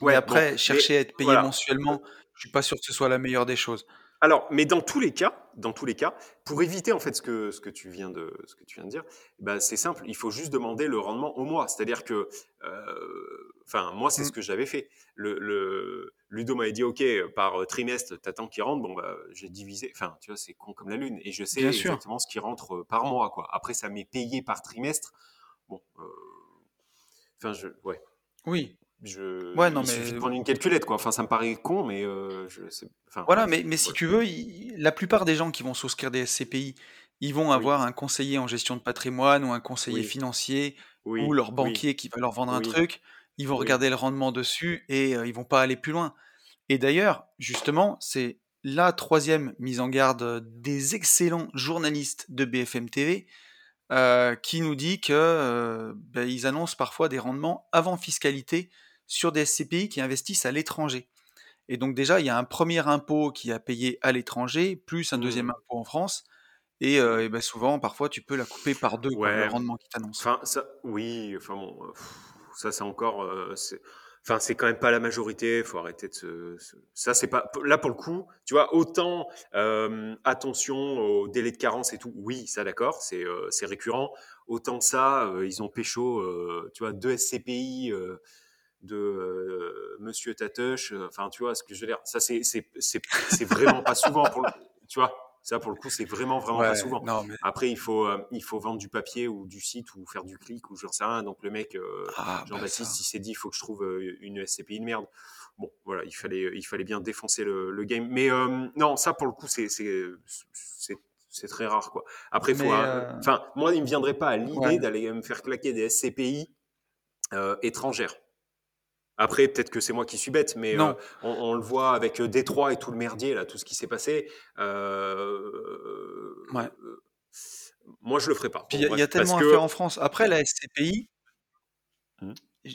Ouais, après, chercher à être payé mensuellement, je suis pas sûr que ce soit la meilleure des choses. Alors, mais dans tous les cas, dans tous les cas, pour éviter en fait ce que, ce que tu viens de ce que tu viens de dire, bah, c'est simple, il faut juste demander le rendement au mois. C'est-à-dire que, euh, enfin, moi c'est ce mmh. que j'avais fait. Le, le Ludo m'avait dit, ok, par trimestre, t'attends qu'il rentre. Bon, bah, j'ai divisé. Enfin, tu vois, c'est con comme la lune, et je sais exactement ce qui rentre par mois, quoi. Après, ça m'est payé par trimestre. Bon, euh, je, ouais. Oui, je, ouais, non, il mais... suffit de prendre une calculette, quoi. Enfin, ça me paraît con, mais euh, je enfin, voilà. Mais, mais si tu veux, la plupart des gens qui vont souscrire des SCPI, ils vont avoir un conseiller en gestion de patrimoine ou un conseiller financier ou leur banquier qui va leur vendre un truc. Ils vont regarder le rendement dessus et euh, ils vont pas aller plus loin. Et d'ailleurs, justement, c'est la troisième mise en garde des excellents journalistes de BFM TV euh, qui nous dit que ben, ils annoncent parfois des rendements avant fiscalité sur des SCPI qui investissent à l'étranger. Et donc déjà, il y a un premier impôt qui est payé à l'étranger, plus un deuxième mmh. impôt en France. Et, euh, ben souvent, parfois, tu peux la couper par deux, le rendement qui t'annonce. Enfin, ça, oui, enfin bon, euh, ça c'est encore... Euh, enfin, c'est quand même pas la majorité. Il faut arrêter de se, Ça, c'est pas. Là, pour le coup, tu vois, autant attention au délai de carence et tout. Oui, ça, d'accord, c'est c'est récurrent. Autant ça, ils ont pécho, tu vois, deux SCPI de euh, Monsieur Tatush. Euh, enfin, tu vois ce que je veux dire. Ça, c'est c'est vraiment pas souvent pour le, tu vois. Ça, pour le coup, c'est vraiment, vraiment pas souvent. Après, il faut, euh, il faut vendre du papier ou du site ou faire du clic ou je sais rien. Donc, le mec, ah, bah Jean-Baptiste, il s'est dit, il faut que je trouve une SCPI de merde. Bon, voilà, il fallait, il fallait bien défoncer le, le game. Mais non, ça, pour le coup, c'est c'est très rare, quoi. Après, faut, enfin, moi, il me viendrait pas à l'idée d'aller me faire claquer des SCPI étrangères. Après, peut-être que c'est moi qui suis bête, mais on, on, le voit avec Détroit et tout le merdier, là, tout ce qui s'est passé. ouais moi, je le ferai pas. il y, a tellement à faire en France. Après, la SCPI, mmh.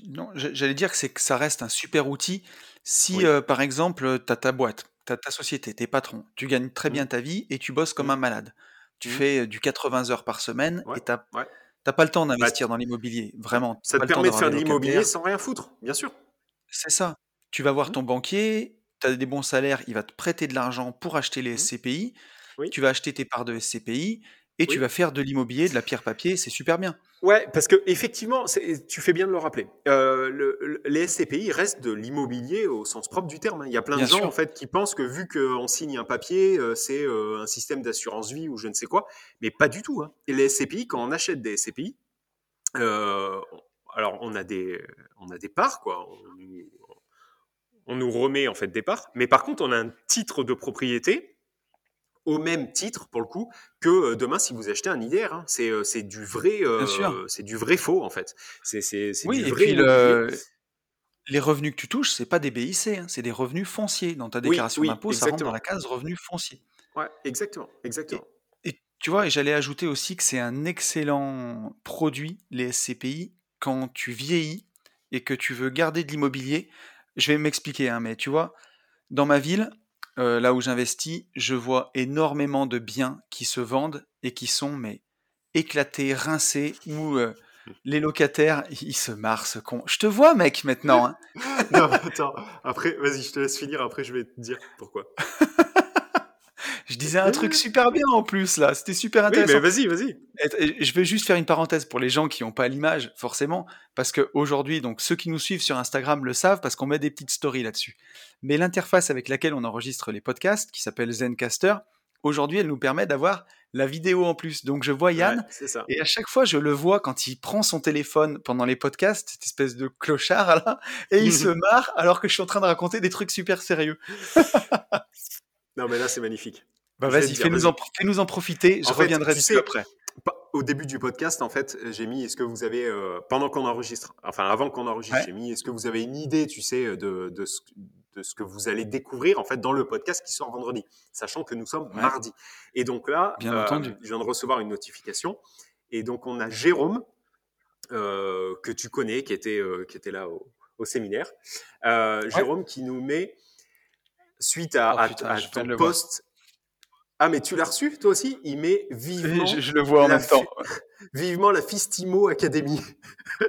non, j'allais dire que, que ça reste un super outil si, euh, par exemple, tu as ta boîte, tu as ta société, tes patrons, tu gagnes très mmh. bien ta vie et tu bosses comme mmh. un malade. Tu fais euh, du 80 heures par semaine et tu n'as pas le temps bah, d'investir dans l'immobilier, vraiment. Ça te permet de faire de l'immobilier sans rien foutre, bien sûr. C'est ça. Tu vas voir ton banquier, tu as des bons salaires, il va te prêter de l'argent pour acheter les SCPI. Tu vas acheter tes parts de SCPI et tu vas faire de l'immobilier, de la pierre papier, c'est super bien. Ouais, parce que effectivement, tu fais bien de le rappeler. Euh, le, les SCPI restent de l'immobilier au sens propre du terme. Hein. Il y a plein de gens en fait qui pensent que vu qu'on signe un papier, euh, c'est euh, un système d'assurance vie ou je ne sais quoi, mais pas du tout. Hein. Et les SCPI, quand on achète des SCPI, alors on a des, on a des parts quoi. On, on nous remet en fait des parts, mais par contre on a un titre de propriété au même titre, pour le coup, que euh, demain, si vous achetez un IDR. Hein. Euh, c'est, du vrai, euh, c'est du vrai faux, en fait. C'est, oui, du vrai et puis les revenus que tu touches, c'est pas des BIC, hein, c'est des revenus fonciers. Dans ta déclaration d'impôt, ça rentre dans la case revenus fonciers. Ouais, exactement, exactement. Et, tu vois, et j'allais ajouter aussi que c'est un excellent produit, les SCPI, quand tu vieillis et que tu veux garder de l'immobilier. Je vais m'expliquer, hein, mais tu vois, dans ma ville, euh, là où j'investis, je vois énormément de biens qui se vendent et qui sont mais éclatés, rincés, où euh, les locataires, ils se marrent, ce con. Je te vois, mec, maintenant. Hein. non, attends. Après, vas-y, je te laisse finir. Après, je vais te dire pourquoi. Je disais un truc super bien en plus là, c'était super intéressant. Oui, mais vas-y, vas-y. Je vais juste faire une parenthèse pour les gens qui n'ont pas l'image, forcément, parce qu'aujourd'hui, donc ceux qui nous suivent sur Instagram le savent parce qu'on met des petites stories là-dessus. Mais l'interface avec laquelle on enregistre les podcasts, qui s'appelle Zencaster, aujourd'hui, elle nous permet d'avoir la vidéo en plus. Donc je vois Yann, et à chaque fois, je le vois quand il prend son téléphone pendant les podcasts, cette espèce de clochard là, et il se marre alors que je suis en train de raconter des trucs super sérieux. non, mais là, c'est magnifique. Bah vas-y, fais-nous en, en, profiter, je reviendrai dessus après. Au début du podcast, en fait, j'ai mis est-ce que vous avez, euh, pendant qu'on enregistre, enfin avant qu'on enregistre, j'ai mis est-ce que vous avez une idée, tu sais, de, de, ce, de, ce, que vous allez découvrir en fait dans le podcast qui sort vendredi, sachant que nous sommes mardi. Et donc là, Bien euh, entendu. je viens de recevoir une notification. Et donc on a Jérôme, euh, que tu connais, qui était, qui était là au, au séminaire. Jérôme qui nous met, suite à, oh, à, ton post ah, mais tu l'as reçu, toi aussi? Il met vivement. Je, le vois en même temps. Vivement la Fistimo Academy.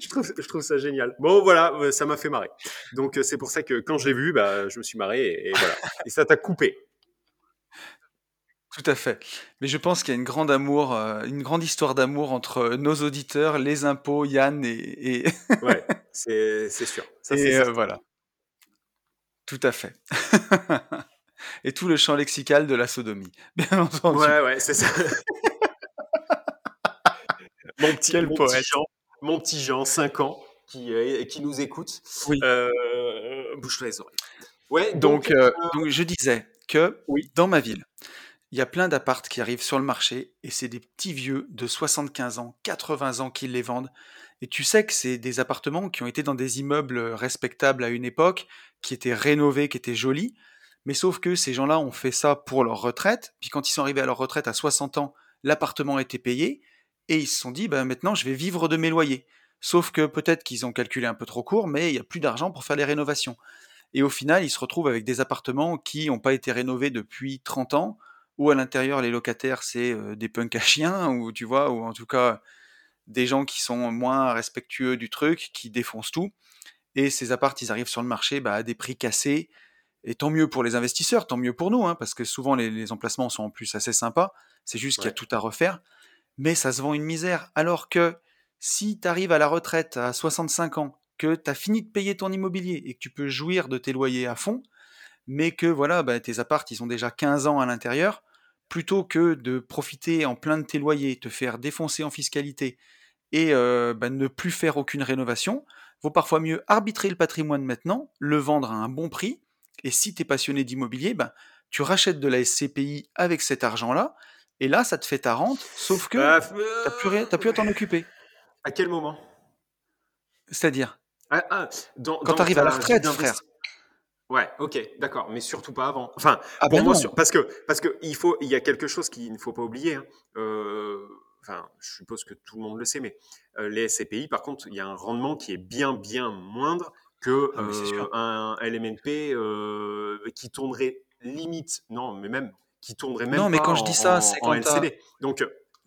je, trouve, je trouve ça génial. Bon, voilà, euh, ça m'a fait marrer. Donc, euh, c'est pour ça que quand je l'ai vu, bah, je me suis marré et, voilà. et ça t'a coupé. Tout à fait. Mais je pense qu'il y a une grande amour, euh, une grande histoire d'amour entre nos auditeurs, les impôts, Yann et. ouais, c'est sûr. Ça, et voilà. Tout à fait. Et tout le champ lexical de la sodomie, bien entendu. Ouais, ouais, c'est ça. mon petit, Quel poète. Jean, mon petit Jean, 5 ans, qui, euh, qui nous écoute. Oui. Euh, bouge-toi les oreilles. Ouais, donc, euh, donc, je disais que oui. dans ma ville, il y a plein d'appartes qui arrivent sur le marché et c'est des petits vieux de 75 ans, 80 ans qui les vendent. Et tu sais que c'est des appartements qui ont été dans des immeubles respectables à une époque, qui étaient rénovés, qui étaient jolis, mais sauf que ces gens-là ont fait ça pour leur retraite, puis quand ils sont arrivés à leur retraite à 60 ans, l'appartement était payé, et ils se sont dit, ben maintenant je vais vivre de mes loyers. Sauf que peut-être qu'ils ont calculé un peu trop court, mais il n'y a plus d'argent pour faire les rénovations. Et au final, ils se retrouvent avec des appartements qui n'ont pas été rénovés depuis 30 ans, où à l'intérieur les locataires c'est euh, des punks à chiens, ou tu vois, ou en tout cas des gens qui sont moins respectueux du truc, qui défoncent tout. Et ces apparts, ils arrivent sur le marché bah, à des prix cassés, et tant mieux pour les investisseurs, tant mieux pour nous, hein, parce que souvent les, emplacements sont en plus assez sympas. C'est juste qu'il y a tout à refaire. Mais ça se vend une misère. Alors que si tu arrives à la retraite à 65 ans, que tu as fini de payer ton immobilier et que tu peux jouir de tes loyers à fond, mais que voilà, bah, tes apparts, ils ont déjà 15 ans à l'intérieur, plutôt que de profiter en plein de tes loyers, te faire défoncer en fiscalité et euh, bah, ne plus faire aucune rénovation, vaut parfois mieux arbitrer le patrimoine maintenant, le vendre à un bon prix, et si tu es passionné d'immobilier, ben, tu rachètes de la SCPI avec cet argent-là, et là, ça te fait ta rente, sauf que bah, tu n'as plus, plus à t'en occuper. À quel moment? C'est-à-dire? Ah, ah, Quand tu arrives à la retraite, frère. Ouais, ok, d'accord, mais surtout pas avant. Enfin, ah pour ben moi, parce que parce que il faut, il y a quelque chose qu'il ne faut pas oublier. Hein. Euh, enfin, je suppose que tout le monde le sait, mais euh, les SCPI, par contre, il y a un rendement qui est bien bien moindre que ah, euh, un LMNP qui tournerait limite, non, mais même qui tournerait même non, mais quand je dis ça, c'est en LCD. Donc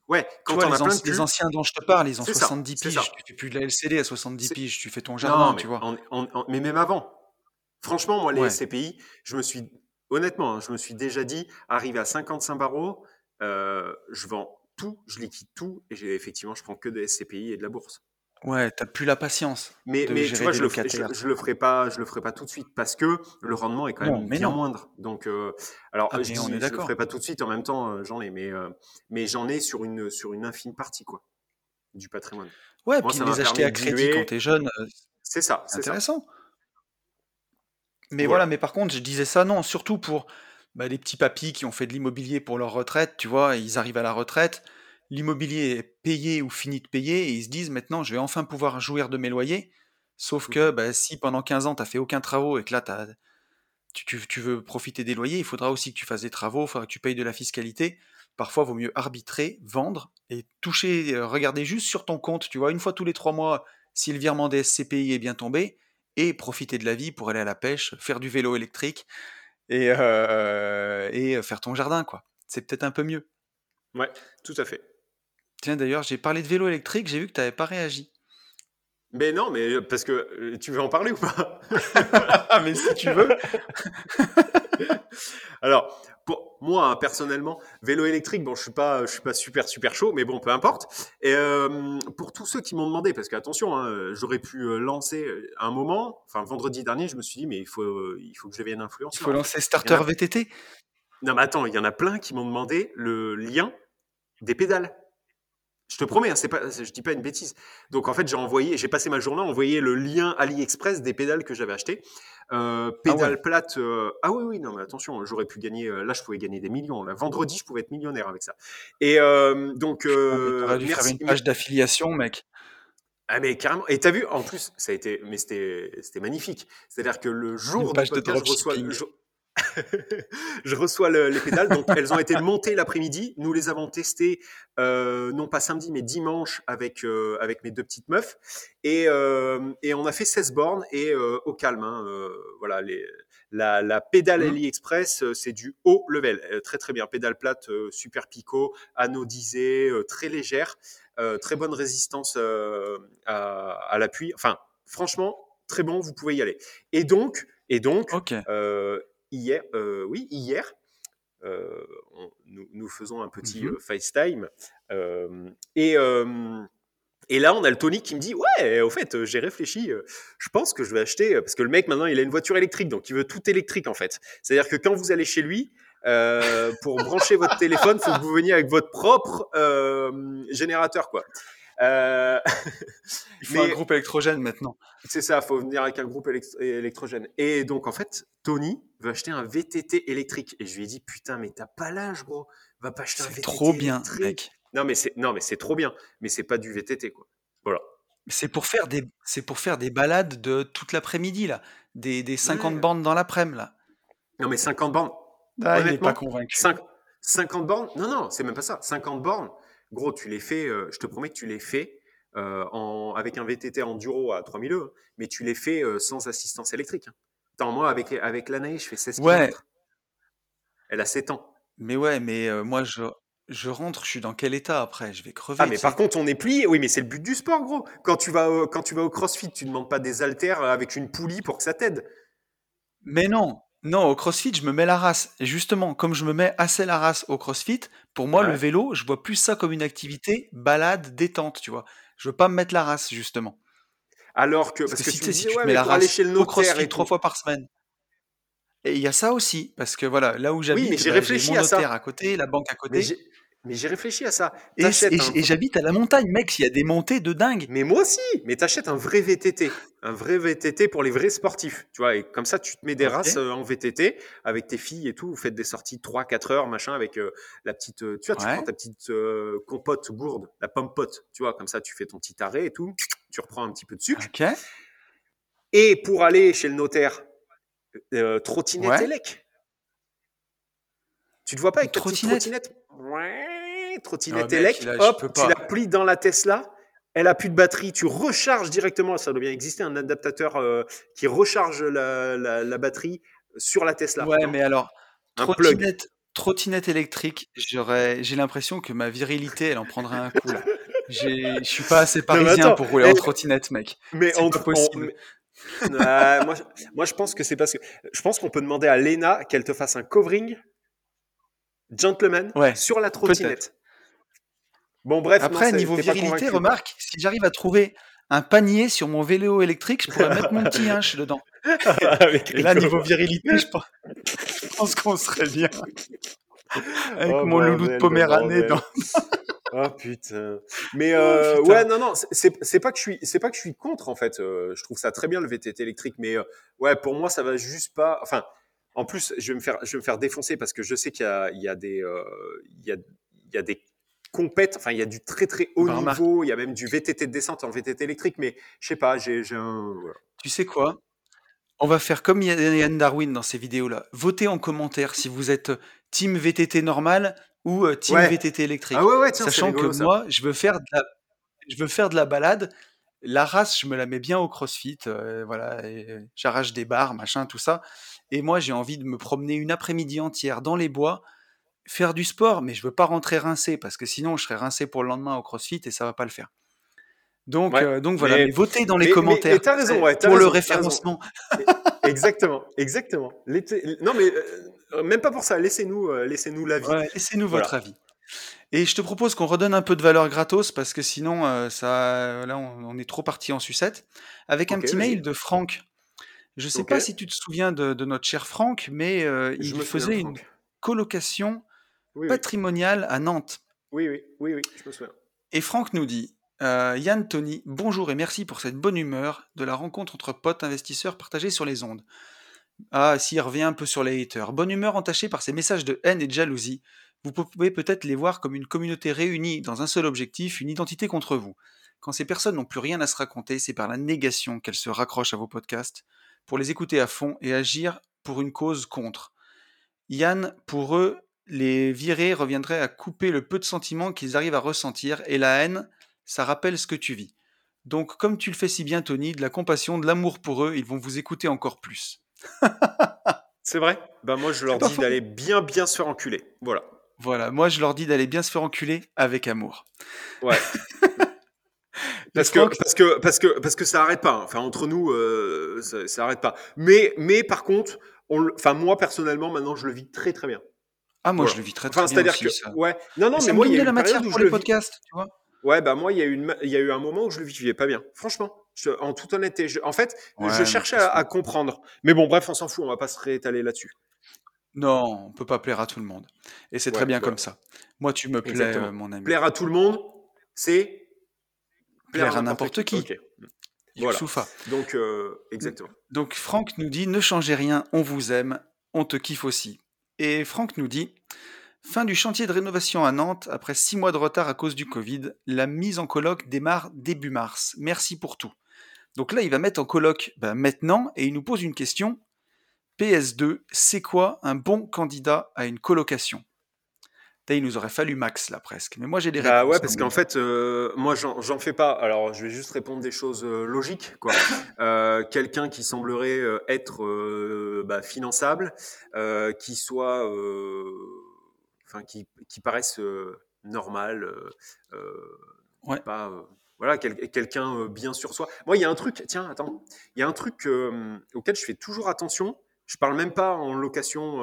Ouais, quand tu vois, les, plein les, anciens dont je te parle, ils ont 70 piges. Tu fais plus de la LCD à 70 piges, tu fais ton jardin, tu vois. mais même avant, Franchement, moi, les SCPI, je me suis, honnêtement, hein, je me suis déjà dit, arrivé à 55 barreaux, euh, je vends tout, je liquide tout, et effectivement, je prends que des SCPI et de la bourse. Ouais, t'as plus la patience. Mais, mais tu vois, je le, je, le ferai pas, je le ferai pas tout de suite parce que le rendement est quand même bien moindre. Donc, euh, alors, ah, je, on est je le ferai pas tout de suite. En même temps, euh, j'en ai, mais mais j'en ai sur une sur une infime partie quoi du patrimoine. Ouais, puis les acheter à crédit quand t'es jeune, c'est ça, c'est intéressant. Mais voilà. mais par contre, je disais ça, non, surtout pour bah, les petits papis qui ont fait de l'immobilier pour leur retraite, tu vois, ils arrivent à la retraite, l'immobilier est payé ou fini de payer, et ils se disent maintenant, je vais enfin pouvoir jouir de mes loyers. Sauf mmh que bah, si pendant 15 ans, tu as fait aucun travaux et que là, tu, tu, veux profiter des loyers, il faudra aussi que tu fasses des travaux, il faudra que tu payes de la fiscalité. Parfois, il vaut mieux arbitrer, vendre et toucher, euh, regarder juste sur ton compte, tu vois, une fois tous les trois mois, si le virement des SCPI est bien tombé, et profiter de la vie pour aller à la pêche, faire du vélo électrique et, euh, et faire ton jardin, quoi. C'est peut-être un peu mieux. Ouais, tout à fait. Tiens, d'ailleurs, j'ai parlé de vélo électrique, j'ai vu que tu n'avais pas réagi. Mais non, mais parce que tu veux en parler ou pas? Mais si tu veux. Alors, pour moi, hein, personnellement, vélo électrique, bon, je suis pas, je suis pas super super chaud, mais bon, peu importe. Et euh, pour tous ceux qui m'ont demandé, parce que attention, hein, j'aurais pu euh, lancer un moment, enfin vendredi dernier, je me suis dit, mais il faut, il faut que je devienne influenceur. Il faut lancer Starter VTT. Non, mais attends, il y en a plein qui m'ont demandé le lien des pédales. Je te promets, hein, c'est pas, je dis pas une bêtise. Donc en fait, j'ai envoyé, j'ai passé ma journée à envoyer le lien AliExpress des pédales que j'avais achetées. Euh, pédales ah plates. Euh, ah oui, oui, non, mais attention, j'aurais pu gagner. Euh, là, je pouvais gagner des millions. Là, vendredi, je pouvais être millionnaire avec ça. Et donc, ah, dû faire une page d'affiliation, mec. Ah mais carrément. Et t'as vu, en plus, ça a été, mais c'était, c'était magnifique. C'est-à-dire que le jour du podcast, je reçois, je reçois les pédales. Donc, elles ont été montées l'après-midi. Nous les avons testées, euh, non pas samedi, mais dimanche avec, euh, avec mes deux petites meufs. Et, euh, et on a fait 16 bornes et au calme. Hein, voilà, les, la, la pédale mmh. AliExpress, c'est du haut level. très, très bien. Pédale plate, super picot, anodisée, très légère, très bonne résistance à, à l'appui. Enfin, franchement, très bon, vous pouvez y aller. Et donc, et donc, hier, euh, oui, hier, euh, nous, faisons un petit mmh euh, FaceTime. et, et là, on a le Tony qui me dit Ouais, au fait, j'ai réfléchi, je pense que je vais acheter. Parce que le mec, maintenant, il a une voiture électrique, donc il veut tout électrique, en fait. C'est-à-dire que quand vous allez chez lui, pour brancher votre téléphone, il faut que vous veniez avec votre propre générateur, quoi. Euh... il faut un groupe électrogène maintenant. C'est ça, il faut venir avec un groupe électrogène. Et donc, en fait, Tony veut acheter un VTT électrique. Et je lui ai dit, putain, mais t'as pas l'âge, gros. Va pas acheter un VTT. trop bien, mec. Non, mais c'est, non, mais c'est trop bien. Mais c'est pas du VTT, quoi. Voilà. C'est pour faire des, c'est pour faire des balades de toute l'après-midi, là. Des, des 50 bornes dans l'après-midi, là. Non, mais 50 bornes. Ah, il n'est pas convaincu. 50 bornes Non, non, c'est même pas ça. 50 bornes, Gros, tu les fais, euh, je te promets que tu les fais euh, en, avec un VTT enduro à 3000 euros, mais tu les fais euh, sans assistance électrique. Hein. Attends, moi, avec, avec l'Anaïs, je fais 16 ouais. km. Elle a 7 ans. Mais ouais, mais moi, je, je rentre, je suis dans quel état après? Je vais crever. Ah, mais par contre, on est plié. Oui, mais c'est le but du sport, gros. Quand tu vas, au, quand tu vas au crossfit, tu ne demandes pas des haltères avec une poulie pour que ça t'aide. Mais non, non, au CrossFit, je me mets la race. Et justement, comme je me mets assez la race au CrossFit, pour moi, le vélo, je vois plus ça comme une activité balade, détente, tu vois. Je veux pas me mettre la race, justement. Alors que, parce, que, si, tu, dis, mets la race chez le au CrossFit trois fois par semaine. Et il y a ça aussi, parce que voilà, là où j'habite, oui, j'ai bah, réfléchi mon notaire à, côté, la banque à côté. Mais j'ai réfléchi à ça. Et, j'habite à la montagne, mec, il y a des montées de dingue. Mais moi aussi, mais t'achètes un vrai VTT. Un vrai VTT pour les vrais sportifs. Tu vois, et comme ça, tu te mets des races euh, en VTT avec tes filles et tout. Vous faites des sorties 3-4 heures, machin, avec euh, la petite. Euh, tu vois, tu prends ta petite compote gourde, la pompote. Tu vois, comme ça, tu fais ton petit arrêt et tout. tu reprends un petit peu de sucre. Et pour aller chez le notaire, trottinette élec. Tu te vois pas avec trottinette, trottinette? Ouais, Trottinette ah, hop, tu la plies dans la Tesla, elle a plus de batterie, tu recharges directement, ça doit bien exister un adaptateur euh, qui recharge la, batterie sur la Tesla. Ouais, mais alors, trottinette, trottinette électrique, j'aurais, j'ai l'impression que ma virilité, elle en prendrait un coup là. Je suis pas assez parisien pour rouler en trottinette, mec. Mais on, pas possible. moi, moi, je pense que c'est parce que je pense qu'on peut demander à Lena qu'elle te fasse un covering gentleman sur la trottinette. Bon, bref. Après, niveau virilité, remarque, si j'arrive à trouver un panier sur mon vélo électrique, je pourrais mettre mon petit hinche dedans. Et là, niveau virilité, je pense, qu'on serait bien. Avec oh, mon loulou de Poméranie dans. Ah putain. Mais oh, euh, ouais, non, non, c'est pas que je suis, c'est pas que je suis contre en fait. Euh, je trouve ça très bien le VTT électrique, mais euh, ouais, pour moi, ça va juste pas. Enfin, en plus, je vais me faire, je vais me faire défoncer parce que je sais qu'il y a, il y a des, il y a, il y a des compètes. Enfin, il y a du très très haut niveau. Il y a même du VTT de descente en VTT électrique, mais je sais pas, j'ai, un. Tu sais quoi? On va faire comme Yann Darwin dans ces vidéos-là. Votez en commentaire si vous êtes team VTT normal ou euh, team VTT électrique. Ah Sachant que moi, je veux faire de la, je veux faire de la balade. La race, je me la mets bien au CrossFit, euh, voilà, j'arrache des barres, machin, tout ça. Et moi, j'ai envie de me promener une après-midi entière dans les bois, faire du sport, mais je veux pas rentrer rincé parce que sinon, je serais rincé pour le lendemain au CrossFit et ça va pas le faire. Donc, euh, donc voilà, mais, votez dans les commentaires pour le référencement. exactement, exactement. Non, mais euh, même pas pour ça. Laissez-nous, euh, laissez-nous l'avis. laissez-nous votre avis. Et je te propose qu'on redonne un peu de valeur gratos parce que sinon, euh, ça, là, on, est trop parti en sucette. Avec un petit mail de Franck. Je ne sais pas si tu te souviens de, notre cher Franck, mais il faisait une colocation patrimoniale à Nantes. Oui, oui, oui, oui, je me souviens. Et Franck nous dit Yann Tony, bonjour et merci pour cette bonne humeur de la rencontre entre potes investisseurs partagés sur les ondes. Ah, s'il revient un peu sur les haters. Bonne humeur entachée par ces messages de haine et de jalousie. Vous pouvez peut-être les voir comme une communauté réunie dans un seul objectif, une identité contre vous. Quand ces personnes n'ont plus rien à se raconter, c'est par la négation qu'elles se raccrochent à vos podcasts, pour les écouter à fond et agir pour une cause contre. Yann, pour eux, les virer reviendrait à couper le peu de sentiments qu'ils arrivent à ressentir, et la haine, ça rappelle ce que tu vis. Donc, comme tu le fais si bien, Tony, de la compassion, de l'amour pour eux, ils vont vous écouter encore plus. C'est vrai? Ben moi, je leur dis d'aller bien, bien se faire enculer. Voilà. Voilà, moi, je leur dis d'aller bien se faire enculer avec amour. Ouais. parce, que, parce, que, parce, que, parce que ça arrête pas. Hein. Enfin, entre nous, euh, ça, ça arrête pas. Mais, mais par contre, on, enfin, moi, personnellement, maintenant, je le vis très, très bien. Ah, moi, je le vis très, très enfin, bien. C'est-à-dire que, ouais. Non, non, mais, moi, il y a la matière pour les podcasts, tu vois. Ouais, bah moi, il y, a eu une, il y a eu un moment où je le vivais pas bien. Franchement, en toute honnêteté. en fait, je cherchais à, comprendre. Mais bon, bref, on s'en fout, on va pas se réétaler là-dessus. Non, on peut pas plaire à tout le monde. Et c'est très bien comme ça. Moi, tu me plais, euh, mon ami. Plaire à tout le monde, c'est plaire, à n'importe qui. Voilà. Donc, euh, exactement. Donc, Franck nous dit Ne changez rien, on vous aime, on te kiffe aussi. Et Franck nous dit Fin du chantier de rénovation à Nantes, après six mois de retard à cause du Covid, la mise en colloque démarre début mars. Merci pour tout. Donc là, il va mettre en colloque bah, maintenant et il nous pose une question. PS2, c'est quoi un bon candidat à une colocation? Il nous aurait fallu Max, là, presque. Mais moi, j'ai des bah réponses. ouais, parce qu'en fait, euh, moi, j'en fais pas. Alors, je vais juste répondre des choses euh, logiques, quoi. Euh, quelqu'un qui semblerait être bah, finançable, qui soit enfin qui, qui paraissent normales, euh, euh, pas voilà, quelqu'un bien sur soi. Moi, il y a un truc, tiens, attends, il y a un truc auquel je fais toujours attention. Je parle même pas en location,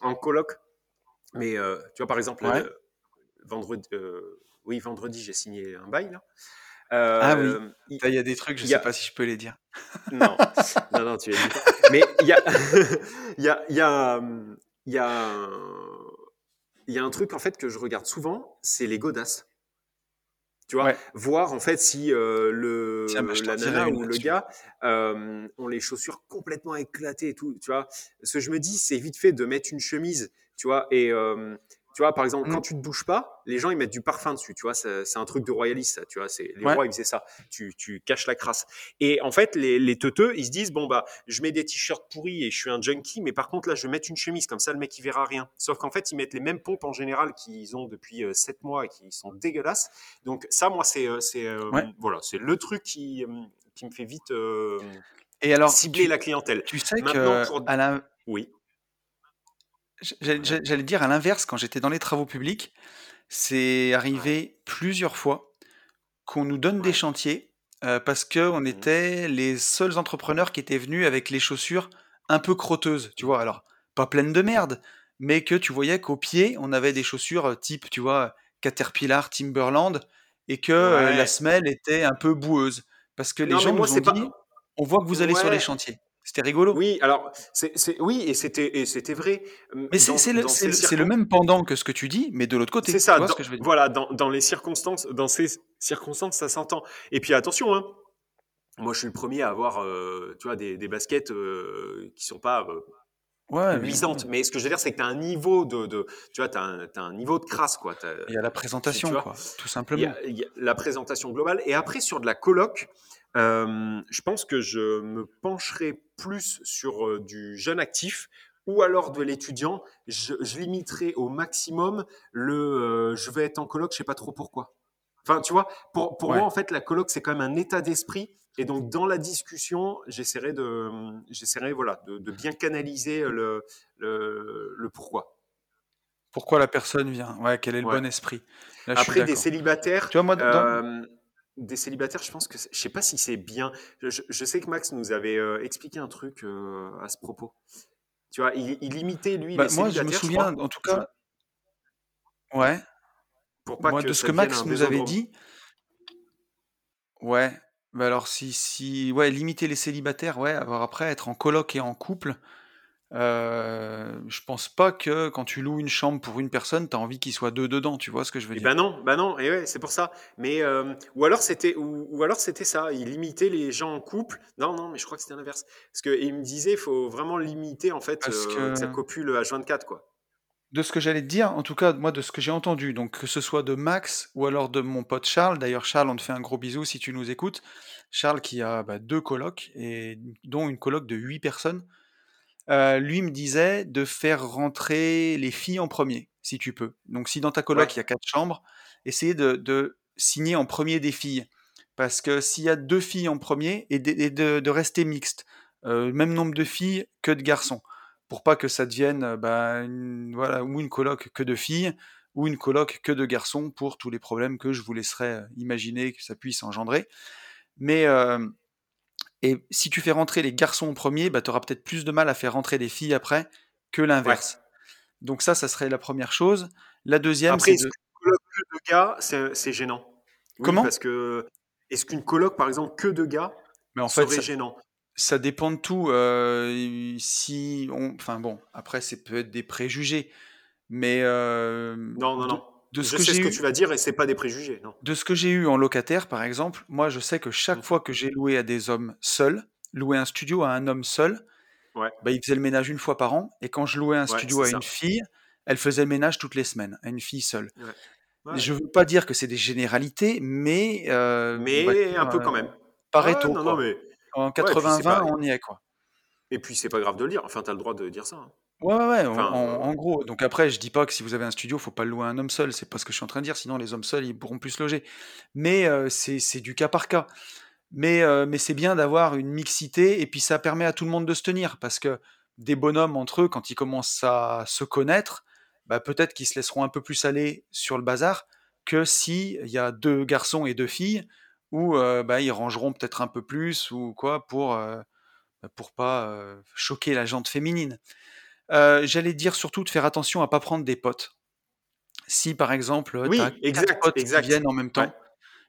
en coloc, mais tu vois, par exemple, vendredi, oui, vendredi, j'ai signé un bail là. ah oui, il y a des trucs, je ne sais pas si je peux les dire. non, non, non, tu es Mais il y a, il y a, il y a, il y a, y a un truc en fait que je regarde souvent, c'est les godasses. Tu vois, voir en fait si euh, le bah, la nana ou le gars euh, ont les chaussures complètement éclatées et tout. Tu vois, ce que je me dis, c'est vite fait de mettre une chemise, tu vois, et euh, tu vois, par exemple, quand mmh. tu te bouges pas, les gens ils mettent du parfum dessus, tu vois, c'est un truc de royaliste, ça, tu vois, c'est les rois ils faisaient ça, tu, tu caches la crasse. Et en fait, les, les teuteux, ils se disent bon bah, je mets des t-shirts pourris et je suis un junkie, mais par contre là, je vais mettre une chemise comme ça, le mec il verra rien. Sauf qu'en fait, ils mettent les mêmes pompes en général qu'ils ont depuis 7 euh, mois et qui sont dégueulasses. Donc ça, moi, c'est euh, voilà, c'est le truc qui qui me fait vite et alors, cibler la clientèle. Tu sais que à la... oui. J'allais dire à l'inverse, quand j'étais dans les travaux publics, c'est arrivé plusieurs fois qu'on nous donne des chantiers euh, parce qu'on mmh était les seuls entrepreneurs qui étaient venus avec les chaussures un peu crotteuses, tu vois? Alors, pas pleines de merde, mais que tu voyais qu'au pied, on avait des chaussures euh, type, tu vois, Caterpillar, Timberland, et que euh, la semelle était un peu boueuse. Parce que les gens nous ont dit, on voit que vous allez sur les chantiers. C'était rigolo. Oui, alors, c'est, oui, et c'était, et c'était vrai. Mais c'est, le, même pendant que ce que tu dis, mais de l'autre côté. C'est ça. ce que je veux dire? Voilà, dans, les circonstances, dans ces circonstances, ça s'entend. Et puis attention, hein, moi je suis le premier à avoir, euh, tu vois, des, baskets euh, qui sont pas euh, ouais, luisantes. Mais, ce que je veux dire, c'est que tu as un niveau de, tu vois, as un, niveau de crasse, quoi. Il y a la présentation, quoi, tout simplement. Il y, a, la présentation globale. Et après, sur de la je pense que je me pencherai plus sur du jeune actif ou alors de l'étudiant. Je, limiterai au maximum le je vais être en coloc, je sais pas trop pourquoi. Enfin, tu vois, pour, pour moi, en fait, la coloc, c'est quand même un état d'esprit. Et donc, dans la discussion, j'essaierai de, j'essaierai, voilà, de, bien canaliser le, le, pourquoi. Pourquoi la personne vient? Ouais, quel est le bon esprit? Après, des célibataires. Tu vois, moi, des célibataires, je pense que je sais pas si c'est bien. Je, sais que Max nous avait euh, expliqué un truc euh, à ce propos. Tu vois, il, il imitait lui bah, Moi, je me souviens, en tout cas. Ouais. Pour pas moi, de ce que Max nous avait dit. Ouais. Bah alors si si ouais limiter les célibataires, ouais, avoir après être en coloc et en couple, euh, je pense pas que quand tu loues une chambre pour une personne, tu as envie qu'il soit deux dedans, tu vois ce que je veux Et dire? ben non, bah non, et ouais, c'est pour ça. Mais euh, ou alors c'était ou, alors c'était ça, il limitait les gens en couple. Non, non, mais je crois que c'était l'inverse. Parce que il me disait, il faut vraiment limiter en fait euh, que ça copule H24 quoi. De ce que j'allais te dire, en tout cas, moi, de ce que j'ai entendu, donc que ce soit de Max ou alors de mon pote Charles, d'ailleurs, Charles, on te fait un gros bisou si tu nous écoutes. Charles qui a bah, deux colocs, et dont une coloc de huit personnes. Euh, lui me disait de faire rentrer les filles en premier, si tu peux. Donc si dans ta coloc, il y a quatre chambres, essayer de, signer en premier des filles. Parce que s'il y a deux filles en premier, et de, rester mixte. Euh, même nombre de filles que de garçons. Pour pas que ça devienne euh, bah, voilà, ou une coloc que de filles, ou une coloc que de garçons, pour tous les problèmes que je vous laisserai imaginer que ça puisse engendrer. Mais et si tu fais rentrer les garçons en premier, bah, tu auras peut-être plus de mal à faire rentrer des filles après que l'inverse. Donc ça, ça serait la première chose. La deuxième, c'est de... coloc que de gars, c'est gênant? Comment? Parce que est-ce qu'une coloc, par exemple, que de gars, Mais en serait gênant? Ça dépend de tout. Euh, si on... Enfin bon, après, c'est peut être des préjugés. Mais... Euh, non, non, non de ce je que sais ce que tu vas dire et c'est pas des préjugés. Non. De ce que j'ai eu en locataire, par exemple, moi je sais que chaque mmh. fois que j'ai loué à des hommes seuls, loué un studio à un homme seul, ouais. bah, il faisait le ménage une fois par an. Et quand je louais un studio à une fille, elle faisait le ménage toutes les semaines, à une fille seule. Je veux pas dire que c'est des généralités, mais. Euh, mais un peu quand même. Pareto. Non, non, mais... En 80-20, on y est, quoi. Et puis c'est pas grave de le dire, enfin, tu as le droit de dire ça. Hein. Ouais, ouais, euh, en, gros. Donc après, je dis pas que si vous avez un studio, faut pas le louer à un homme seul. C'est pas ce que je suis en train de dire. Sinon, les hommes seuls, ils pourront plus se loger. Mais euh, c'est du cas par cas. Mais, euh, mais c'est bien d'avoir une mixité et puis ça permet à tout le monde de se tenir parce que des bonhommes entre eux, quand ils commencent à se connaître, bah, peut-être qu'ils se laisseront un peu plus aller sur le bazar que si il y a deux garçons et deux filles où bah, ils rangeront peut-être un peu plus ou quoi pour bah, pour pas choquer la jante féminine. Euh, j'allais dire surtout de faire attention à pas prendre des potes. Si par exemple, oui, as potes qui viennent en même temps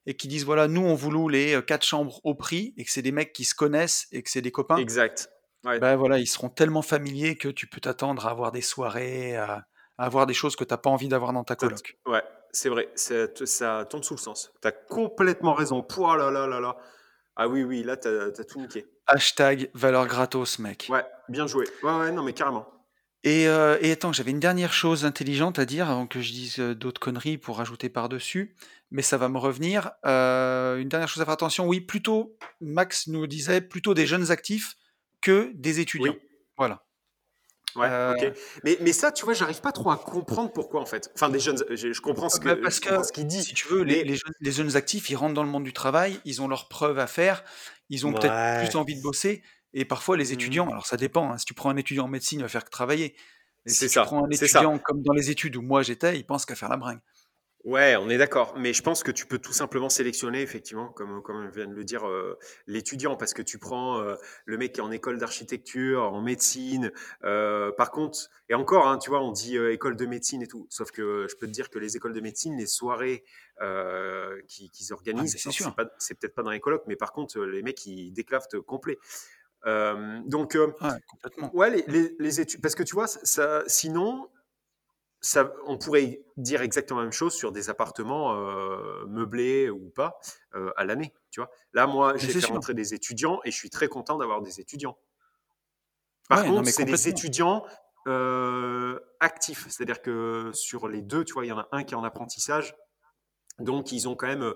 et qui disent voilà, nous on vous loue les euh, quatre chambres au prix et que c'est des mecs qui se connaissent et que c'est des copains. Exact. Ben voilà, ils seront tellement familiers que tu peux t'attendre à avoir des soirées, à, avoir des choses que tu n'as pas envie d'avoir dans ta coloc. Ouais, c'est vrai, ça tombe sous le sens. Tu as complètement raison. Pouah là là là là. Ah oui, oui, là, tu as, tout niqué. Hashtag valeur gratos, mec. Ouais, bien joué. Ouais, ouais, non, mais carrément. Et, euh, et attends, j'avais une dernière chose intelligente à dire avant que je dise euh, d'autres conneries pour rajouter par-dessus, mais ça va me revenir. Euh, une dernière chose à faire attention, oui, plutôt, Max nous disait, plutôt des jeunes actifs que des étudiants. Voilà. Ouais, ok. Mais, mais ça, tu vois, j'arrive pas trop à comprendre pourquoi en fait. Enfin, des jeunes, je, comprends ce que qu'il dit. Si tu veux, les, jeunes, les, jeunes, actifs, ils rentrent dans le monde du travail, ils ont leurs preuves à faire, ils ont peut-être plus envie de bosser. Et parfois, les étudiants, mmh. alors ça dépend, hein, si tu prends un étudiant en médecine, il va faire que travailler. Et si tu prends un étudiant comme dans les études où moi j'étais, il pense qu'à faire la bringue. Ouais, on est d'accord. Mais je pense que tu peux tout simplement sélectionner, effectivement, comme, comme vient de le dire euh, l'étudiant, parce que tu prends euh, le mec qui est en école d'architecture, en médecine. Euh, par contre, et encore, hein, tu vois, on dit école de médecine et tout. Sauf que je peux te dire que les écoles de médecine, les soirées qu'ils qui organisent, ah, c'est peut-être pas dans les colloques, mais par contre, les mecs, ils déclavent complet. Donc, ouais, les, les, études, parce que tu vois, ça, sinon, ça, on pourrait dire exactement la même chose sur des appartements euh, meublés ou pas à l'année. Tu vois, là, moi, j'ai fait rentrer des étudiants et je suis très content d'avoir des étudiants. Par contre, c'est des étudiants actifs, c'est-à-dire que sur les deux, tu vois, il y en a un qui est en apprentissage, donc ils ont quand même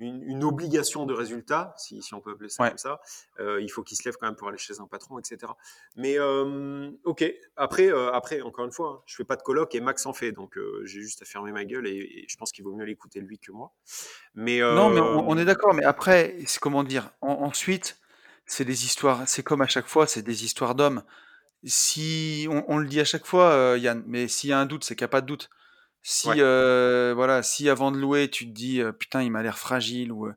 une, obligation de résultat, si, on peut appeler ça comme ça. Euh, il faut qu'il se lève quand même pour aller chez un patron, etc. Mais euh, ok, après, euh, après, encore une fois, hein, je fais pas de colloque et Max en fait, donc j'ai juste à fermer ma gueule et, je pense qu'il vaut mieux l'écouter lui que moi. Mais non, mais on, est d'accord. Mais après, c'est comment dire ensuite, c'est des histoires. C'est comme à chaque fois, c'est des histoires d'hommes. Si on, le dit à chaque fois, Yann, mais s'il y a un doute, c'est qu'il n'y a pas de doute. Si, euh, voilà, si avant de louer, tu te dis putain, il m'a l'air fragile, ou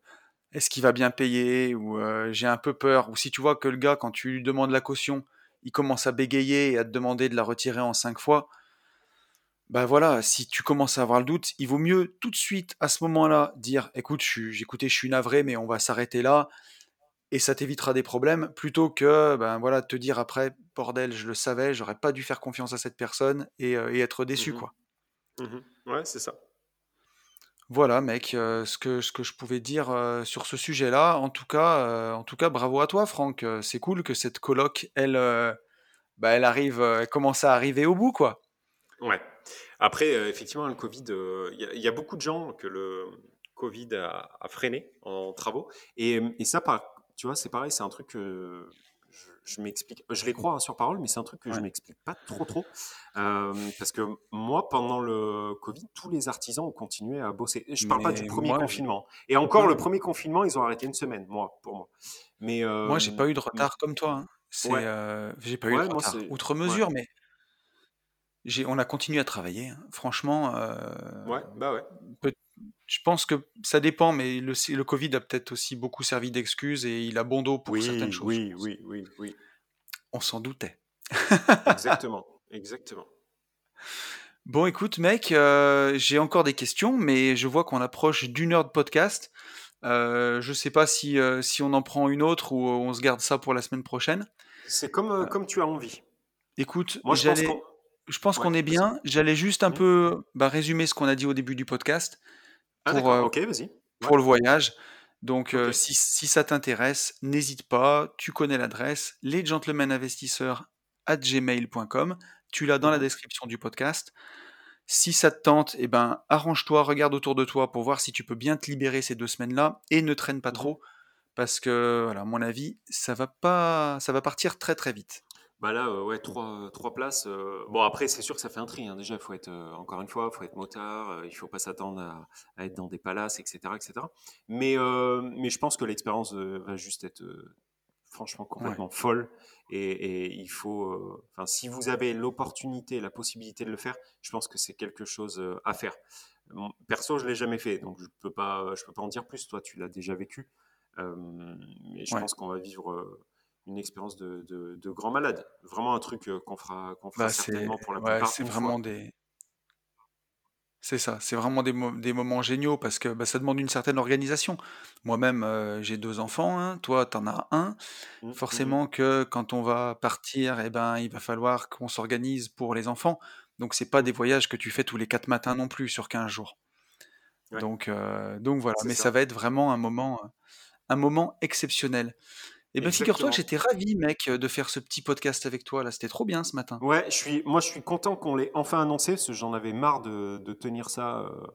est-ce qu'il va bien payer, ou j'ai un peu peur, ou si tu vois que le gars, quand tu lui demandes la caution, il commence à bégayer et à te demander de la retirer en cinq fois, bah voilà, si tu commences à avoir le doute, il vaut mieux tout de suite à ce moment-là dire écoute, j'écoutais, je suis navré, mais on va s'arrêter là, et ça t'évitera des problèmes, plutôt que ben voilà, te dire après bordel, je le savais, j'aurais pas dû faire confiance à cette personne et, être déçu, mmh quoi. Mmh ouais, c'est ça. Voilà, mec, euh, ce que, ce que je pouvais dire euh, sur ce sujet-là. En tout cas, euh, en tout cas, bravo à toi, Franck. C'est cool que cette coloc, elle, bah, elle arrive, elle commence à arriver au bout, quoi. Ouais. Après, effectivement, le Covid, il y, a beaucoup de gens que le Covid a, freiné en travaux. Et, et ça, tu vois, c'est pareil, c'est un truc que je m'explique, je les crois hein, sur parole, mais c'est un truc que je m'explique pas trop trop, euh, parce que moi, pendant le Covid, tous les artisans ont continué à bosser. Je parle pas du premier confinement. Et encore, le premier confinement, ils ont arrêté une semaine, moi, pour moi. Mais euh, moi, j'ai pas eu de retard comme toi. Hein. C'est, euh, j'ai pas eu de retard outre mesure, mais on a continué à travailler. Hein. Franchement. ouais, bah ouais je pense que ça dépend, mais le, le Covid a peut-être aussi beaucoup servi d'excuse et il a bon dos pour certaines choses. Oui, oui, oui, oui. On s'en doutait. exactement, exactement. Bon, écoute, mec, euh, j'ai encore des questions, mais je vois qu'on approche d'une heure de podcast. Euh, je sais pas si, euh, si on en prend une autre ou on se garde ça pour la semaine prochaine. C'est comme, comme tu as envie. Écoute, Moi, je pense qu'on est bien. J'allais juste un mmh. peu bah, résumer ce qu'on a dit au début du podcast. Ah, pour, pour le voyage. Donc, euh, si, si, ça t'intéresse, n'hésite pas. Tu connais l'adresse lesgentlemeninvestisseurs@gmail.com. Tu l'as dans la mmh description du podcast. Si ça te tente, eh ben, arrange-toi, regarde autour de toi pour voir si tu peux bien te libérer ces deux semaines-là et ne traîne pas mmh trop parce que, voilà, à mon avis, ça va pas, ça va partir très très vite. Bah là, euh, ouais, trois, trois places. Euh, bon, après, c'est sûr que ça fait un tri. Hein. Déjà, il faut être, euh, encore une fois, il faut être motard. il faut pas s'attendre à, être dans des palaces, etc., etc. Mais, mais je pense que l'expérience va juste être franchement complètement folle. Et, il faut, enfin, si vous avez l'opportunité, la possibilité de le faire, je pense que c'est quelque chose à faire. perso, je l'ai jamais fait, donc je peux pas, je peux pas en dire plus. Toi, tu l'as déjà vécu. mais je pense qu'on va vivre une expérience de, de, grand malade. Vraiment un truc euh, qu'on fera, qu'on fera bah, certainement pour la plupart. c'est vraiment des. C'est ça, c'est vraiment des, des, moments géniaux parce que bah, ça demande une certaine organisation. Moi-même, euh, j'ai deux enfants, hein, toi, tu en as un. Mmh, mmh Forcément que quand on va partir, eh ben, il va falloir qu'on s'organise pour les enfants. Donc, c'est pas des voyages que tu fais tous les quatre matins non plus sur 15 jours. Donc, euh, donc voilà, mais ça. ça. va être vraiment un moment, un moment exceptionnel. Et ben, figure-toi que j'étais ravi, mec, de faire ce petit podcast avec toi, là. C'était trop bien ce matin. Ouais, je suis, moi, je suis content qu'on l'ait enfin annoncé, parce que j'en avais marre de, de tenir ça euh,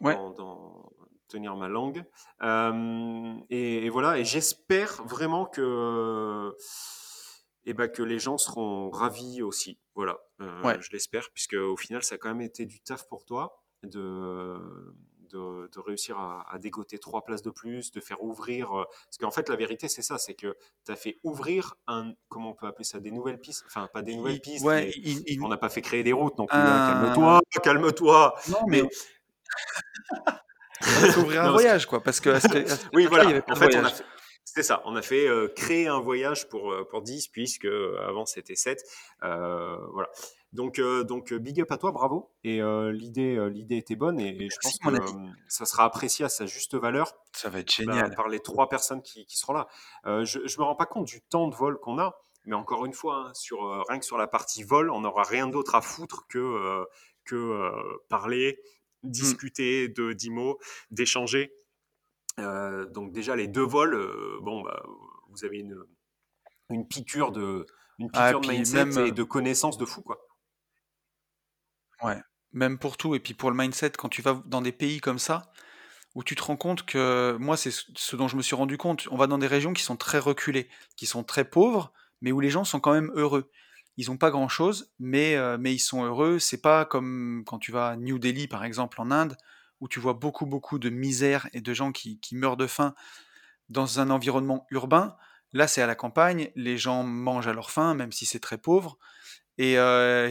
ouais. dans, tenir ma langue. Euh, et, voilà, et j'espère vraiment que, et ben, que les gens seront ravis aussi. Voilà, euh, je l'espère, puisque au final, ça a quand même été du taf pour toi de de, réussir à, dégoter trois places de plus, de faire ouvrir. Euh, parce qu'en fait, la vérité, c'est ça c'est que tu as fait ouvrir un. Comment on peut appeler ça Des nouvelles pistes Enfin, pas des nouvelles pistes. Ouais, On n'a pas fait créer des routes non plus. Hein. Calme-toi, calme-toi. Non, mais. ouvrir un voyage, quoi. Parce que. oui, voilà. en fait, on a fait. C'est ça, on a fait euh, créer un voyage pour, euh, pour 10, puisque avant c'était 7. voilà. Donc, euh, donc euh, big up à toi, bravo. Et euh, l'idée, l'idée était bonne et, je pense que ça sera apprécié à sa juste valeur. Ça va être bah, génial. par les trois personnes qui, qui seront là. je ne me rends pas compte du temps de vol qu'on a, mais encore une fois, hein, sur, rien que sur la partie vol, on n'aura rien d'autre à foutre que, que parler, discuter de dix mots, d'échanger. donc déjà les deux vols, bon, bah, vous avez une, une piqûre de une ah, piqûre de mindset et de connaissances de fou quoi. Ouais, même pour tout et puis pour le mindset quand tu vas dans des pays comme ça, où tu te rends compte que moi c'est ce dont je me suis rendu compte, on va dans des régions qui sont très reculées, qui sont très pauvres, mais où les gens sont quand même heureux. Ils ont pas grand-chose, mais euh, mais ils sont heureux. C'est pas comme quand tu vas à New Delhi par exemple en Inde, où tu vois beaucoup beaucoup de misère et de gens qui qui meurent de faim dans un environnement urbain. Là, c'est à la campagne, les gens mangent à leur faim, même si c'est très pauvre et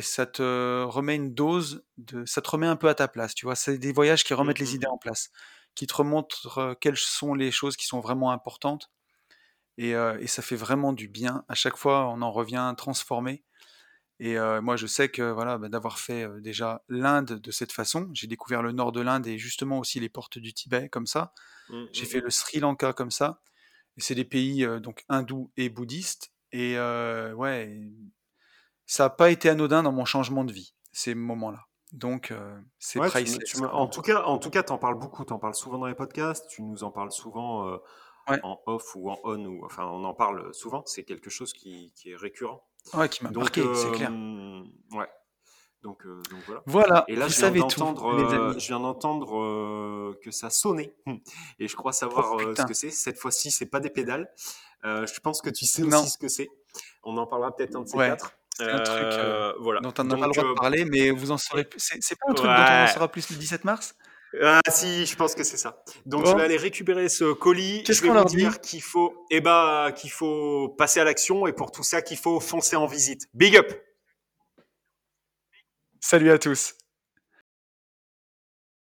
ça te remet une dose de ça te remet un peu à ta place, tu vois? C'est des voyages qui mmh, remettent les mmh, idées mmh. en place, qui te remontrent, quelles sont les choses qui sont vraiment importantes et et ça fait vraiment du bien. À chaque fois, on en revient transformé et moi, je sais que, voilà, bah, d'avoir fait, déjà l'Inde de cette façon, j'ai découvert le nord de l'Inde et justement aussi les portes du Tibet comme ça. J'ai fait le Sri Lanka comme ça c'est des pays, donc hindous et bouddhistes et ouais ça n'a pas été anodin dans mon changement de vie, ces moments-là. Donc, euh, c'est ouais, en tout cas, en tout cas, t'en parles beaucoup. T'en parles souvent dans les podcasts. Tu nous en parles souvent euh, en off ou en on ou enfin, on en parle souvent. C'est quelque chose qui, qui, est récurrent. Ouais, qui m'a marqué, c'est clair. Euh, ouais. Donc, donc, voilà. Voilà. Et là, je viens d'entendre, je viens d'entendre que ça sonnait. Et je crois savoir oh, ce que c'est. Cette fois-ci, c'est pas des pédales. je pense que tu sais aussi ce que c'est. On en parlera peut-être un de ces quatre. C'est un truc euh, voilà. dont on n'a pas le droit de parler, mais vous en saurez plus. C'est pas un truc dont on en saura plus le 17 mars? Ah si, je pense que c'est ça. Donc je vais aller récupérer ce colis. Qu'est-ce qu'on leur dire qu'il faut, eh ben, qu'il faut passer à l'action et pour tout ça qu'il faut foncer en visite. Big up. Salut à tous.